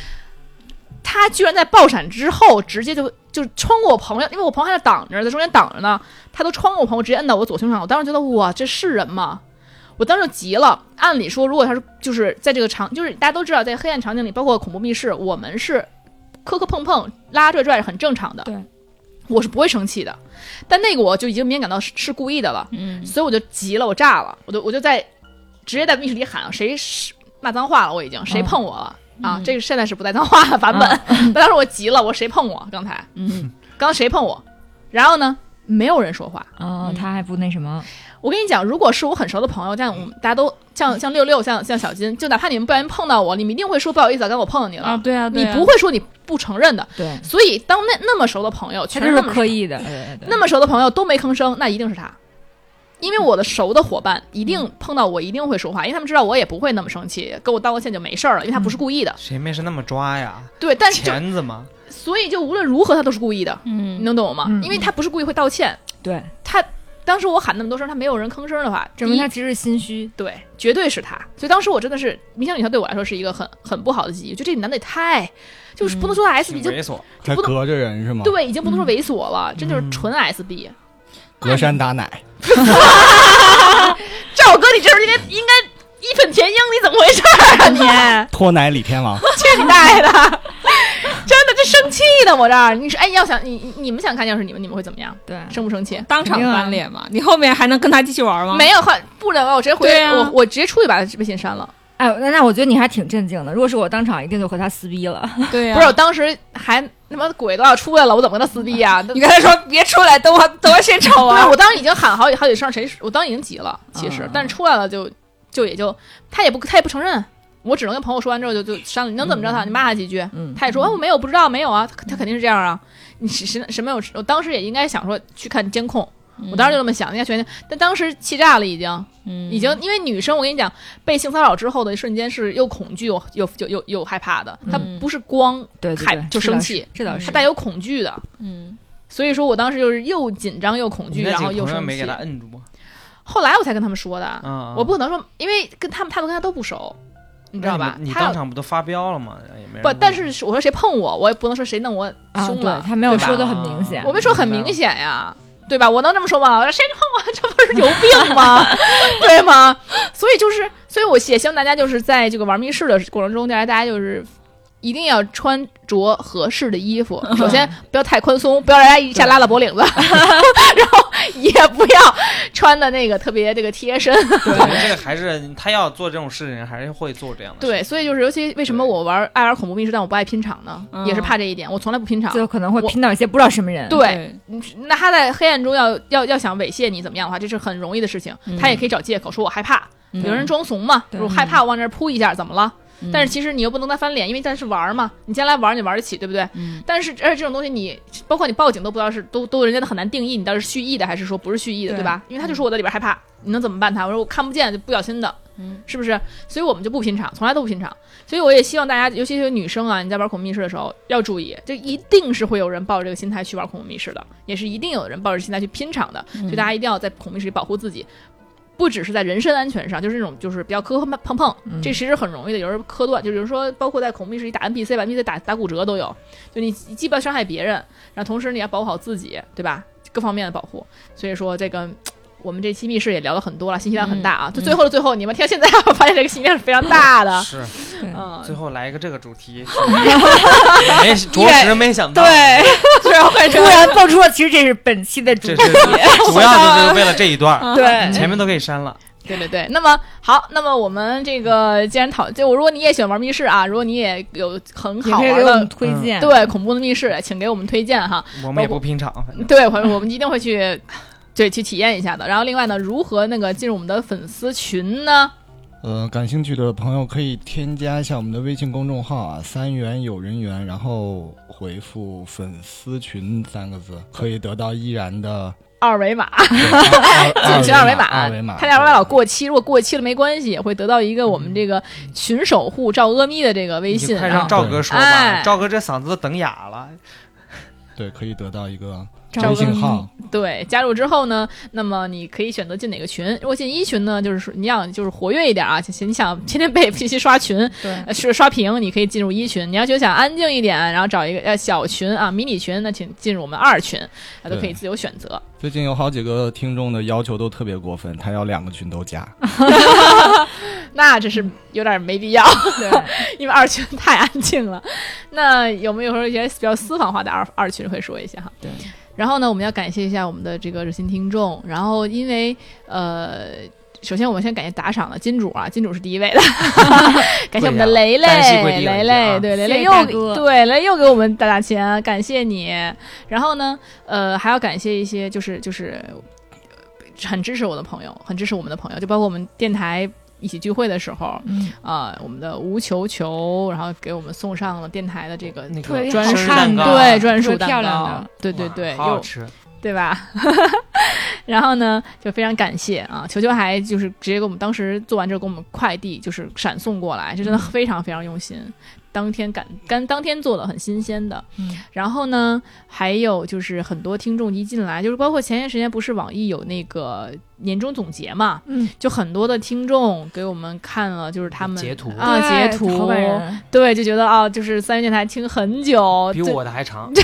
他居然在爆闪之后直接就就穿过我朋友，因为我朋友还在挡着，在中间挡着呢，他都穿过我朋友，直接摁到我左胸上。我当时觉得哇，这是人吗？我当时就急了。按理说，如果他是就是在这个场，就是大家都知道，在黑暗场景里，包括恐怖密室，我们是磕磕碰碰、拉拉拽拽是很正常的。对，我是不会生气的。但那个我就已经明显感到是是故意的了，嗯所以我就急了，我炸了，我就我就在直接在密室里喊谁是骂脏话了，我已经谁碰我了。啊，嗯这个现在是不带脏话的版本。但当时我急了，我谁碰我？刚才，嗯刚刚谁碰我？然后呢，没有人说话。啊，他还不那什么，我跟你讲，如果是我很熟的朋友，像我们大家都像像六六，像像小金，就哪怕你们不小心碰到我，你们一定会说不好意思啊，刚刚我碰到你了。啊，对啊，对你啊不会说你不承认的。对，所以当那那么熟的朋友，他就是那么刻意的，对对对，那么熟的朋友都没吭声，那一定是他。因为我的熟的伙伴一定碰到我一定会说话，因为他们知道我也不会那么生气，跟我道个歉就没事儿了，因为他不是故意的。谁没事那么抓呀？对，但是钳子嘛，所以就无论如何他都是故意的，嗯你嗯能懂我吗？嗯因为他不是故意会道歉，对，他当时我喊那么多声，他没有人吭声的话，证明他其实是心虚，对，绝对是他。所以当时我真的是明香女校对我来说是一个很很不好的记忆，就这男的也太就是不能说 S 挺 B，、就猥琐。不能还隔着人是吗？，对，已经不能说猥琐了，真就是纯 S B。隔山打奶。赵哥，你这是应该应该义愤填膺，你怎么回事儿啊你？脱奶李天王，去你大爷的！生气的我这儿，你说，哎，要想你你你们想看，要是你们，你们会怎么样？对，生不生气？当场翻脸嘛？你后面还能跟他继续玩吗？没有，换不能啊！我直接回，我我直接出去把他微信删了。哎，那那我觉得你还挺镇静的。如果是我当场，一定就和他撕逼了。对呀，不是，我当时还他妈鬼都要出来了，我怎么跟他撕逼呀、你跟他说别出来，等我等我先瞅对，啊。我当时已经喊好几好几声，谁我当时已经急了，其实，嗯但是出来了就就也就他也不他也不承认，我只能跟朋友说完之后就就删了。你能怎么着他？你骂他几句，嗯，他也说哦我没有不知道没有啊，他他肯定是这样啊。你谁谁谁没有？我当时也应该想说去看监控，我当时就这么想，应该全，但当时气炸了，已经嗯已经，因为女生我跟你讲，被性骚扰之后的一瞬间是又恐惧又又又又又害怕的，她嗯不是光害就生气是，这倒是她带有恐惧的。嗯所以说我当时就是又紧张又恐惧，然后又生气没给他。摁住？后来我才跟他们说的，嗯，我不可能说，因为跟他们他们跟他都不熟，你知道吧？你他当场不都发飙了吗？也没人不，但是我说谁碰我，我也不能说谁弄我啊，胸了，对他没有说的很明显。我没说很明显呀，对吧？我能这么说吗？我说谁碰我，这不是有病吗？对吗？所以就是，所以我也希望大家就是在这个玩密室的过程中，大家大家就是一定要穿着合适的衣服。首先不要太宽松，不要让人家一下拉到脖领子，然后也不要穿的那个特别这个贴身。对，这个还是他要做这种事情，还是会做这样的。，对，所以就是尤其为什么我玩爱玩恐怖密室，但我不爱拼场呢？嗯也是怕这一点，我从来不拼场。就可能会拼到一些不知道什么人。对，那他在黑暗中要要要想猥亵你怎么样的话，这是很容易的事情。嗯他也可以找借口说我害怕，嗯有人装怂嘛，对我害怕我往这儿扑一下，怎么了？嗯但是其实你又不能再翻脸，因为咱是玩儿嘛，你将来玩儿你玩得起，对不对？嗯但是而且这种东西你包括你报警都不知道是都都人家都很难定义你到底是蓄意的还是说不是蓄意的，对对吧？因为他就说我在里边害怕，你能怎么办他？我说我看不见就不小心的，嗯，是不是？所以我们就不拼场，从来都不拼场。所以我也希望大家，尤其是女生啊，你在玩恐怖密室的时候要注意，就一定是会有人抱着这个心态去玩恐怖密室的，也是一定有人抱着心态去拼场的。所以大家一定要在恐怖密室里保护自己。不只是在人身安全上，就是那种就是比较磕磕碰碰，这其实很容易的。有人磕断，就比如说，包括在恐怖密室里打 NPC，把 NPC 打打骨折都有。就你既不要伤害别人，然后同时你要保护好自己，对吧？各方面的保护。所以说这个。我们这期密室也聊了很多了，信息量很大啊！就最后的最后，你们听到现在，我发现这个信息量是非常大的。是嗯，最后来一个这个主题，没 着实没想到，对，突然突然蹦出了，其实这是本期的主这题。是主要就是为了这一段儿，对，前面都可以删了。对对对，那么好，那么我们这个既然讨，就如果你也喜欢玩密室啊，如果你也有很好玩的推荐。对恐怖的密室，请给我们推荐哈。我们也不拼场，对，我我们一定会去，对，去体验一下的。然后另外呢，如何那个进入我们的粉丝群呢？呃，感兴趣的朋友可以添加一下我们的微信公众号啊，三元有人缘，然后回复“粉丝群”三个字，可以得到依然的二维码，进群 二维码，二维码，他家二维码老过期，如果过期了没关系，也会得到一个我们这个群守护赵阿咪的这个微信。快让赵哥说哎吧，赵哥这嗓子都等哑了。对，可以得到一个赵微信阿咪号。对，加入之后呢，那么你可以选择进哪个群。如果进一群呢，就是说你想就是活跃一点啊，你想天天被 信息刷群，对呃是刷屏，你可以进入一群。你要觉得想安静一点，然后找一个呃小群啊迷你群，那请进入我们二群，啊都可以自由选择。最近有好几个听众的要求都特别过分，他要两个群都加。那这是有点没必要，对，因为二群太安静了。那有没有说一些比较私房话的二二群会说一下哈？对。然后呢，我们要感谢一下我们的这个热心听众。然后因为呃。首先，我们先感谢打赏的金主啊，金主是第一位的，感谢我们的雷雷，雷雷，对雷谢雷又对雷雷又给我们打打钱，感谢你。然后呢，呃，还要感谢一些就是就是呃很支持我的朋友，很支持我们的朋友，就包括我们电台一起聚会的时候，嗯，啊、我们的吴球球，然后给我们送上了电台的这个那个专属的对专属特别蛋糕漂亮的，对对对，又好好吃。对吧？然后呢，就非常感谢啊，球球还就是直接给我们当时做完之后给我们快递就是闪送过来，这真的非常非常用心。当天赶干当天做的很新鲜的，嗯然后呢，还有就是很多听众一进来，就是包括前些时间不是网易有那个年终总结嘛，嗯，就很多的听众给我们看了，就是他们截图。啊截图。对，就觉得啊，就是三元电台听很久，比我的还长，对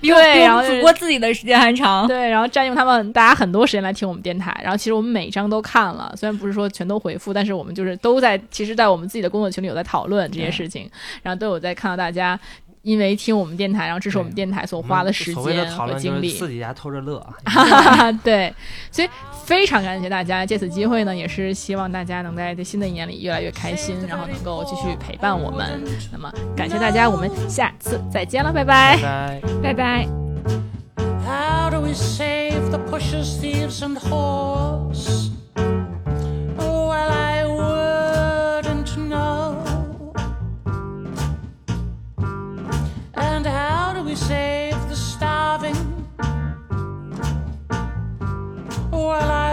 对然后就是主播自己的时间还长。对，然后占用他们大家很多时间来听我们电台。然后其实我们每一章都看了，虽然不是说全都回复，但是我们就是都在，其实，在我们自己的工作群里有在讨论这些事情，然后都有在看到大家因为听我们电台，然后支持我们电台所花的时间和精力。自己家偷着乐啊。对，所以非常感谢大家。借此机会呢，也是希望大家能在这新的一年里越来越开心，然后能够继续陪伴我们。那么感谢大家，我们下次再见了，拜拜拜。拜。拜拜。How do we save the pushers, thieves, and whores? save the starving? Well, I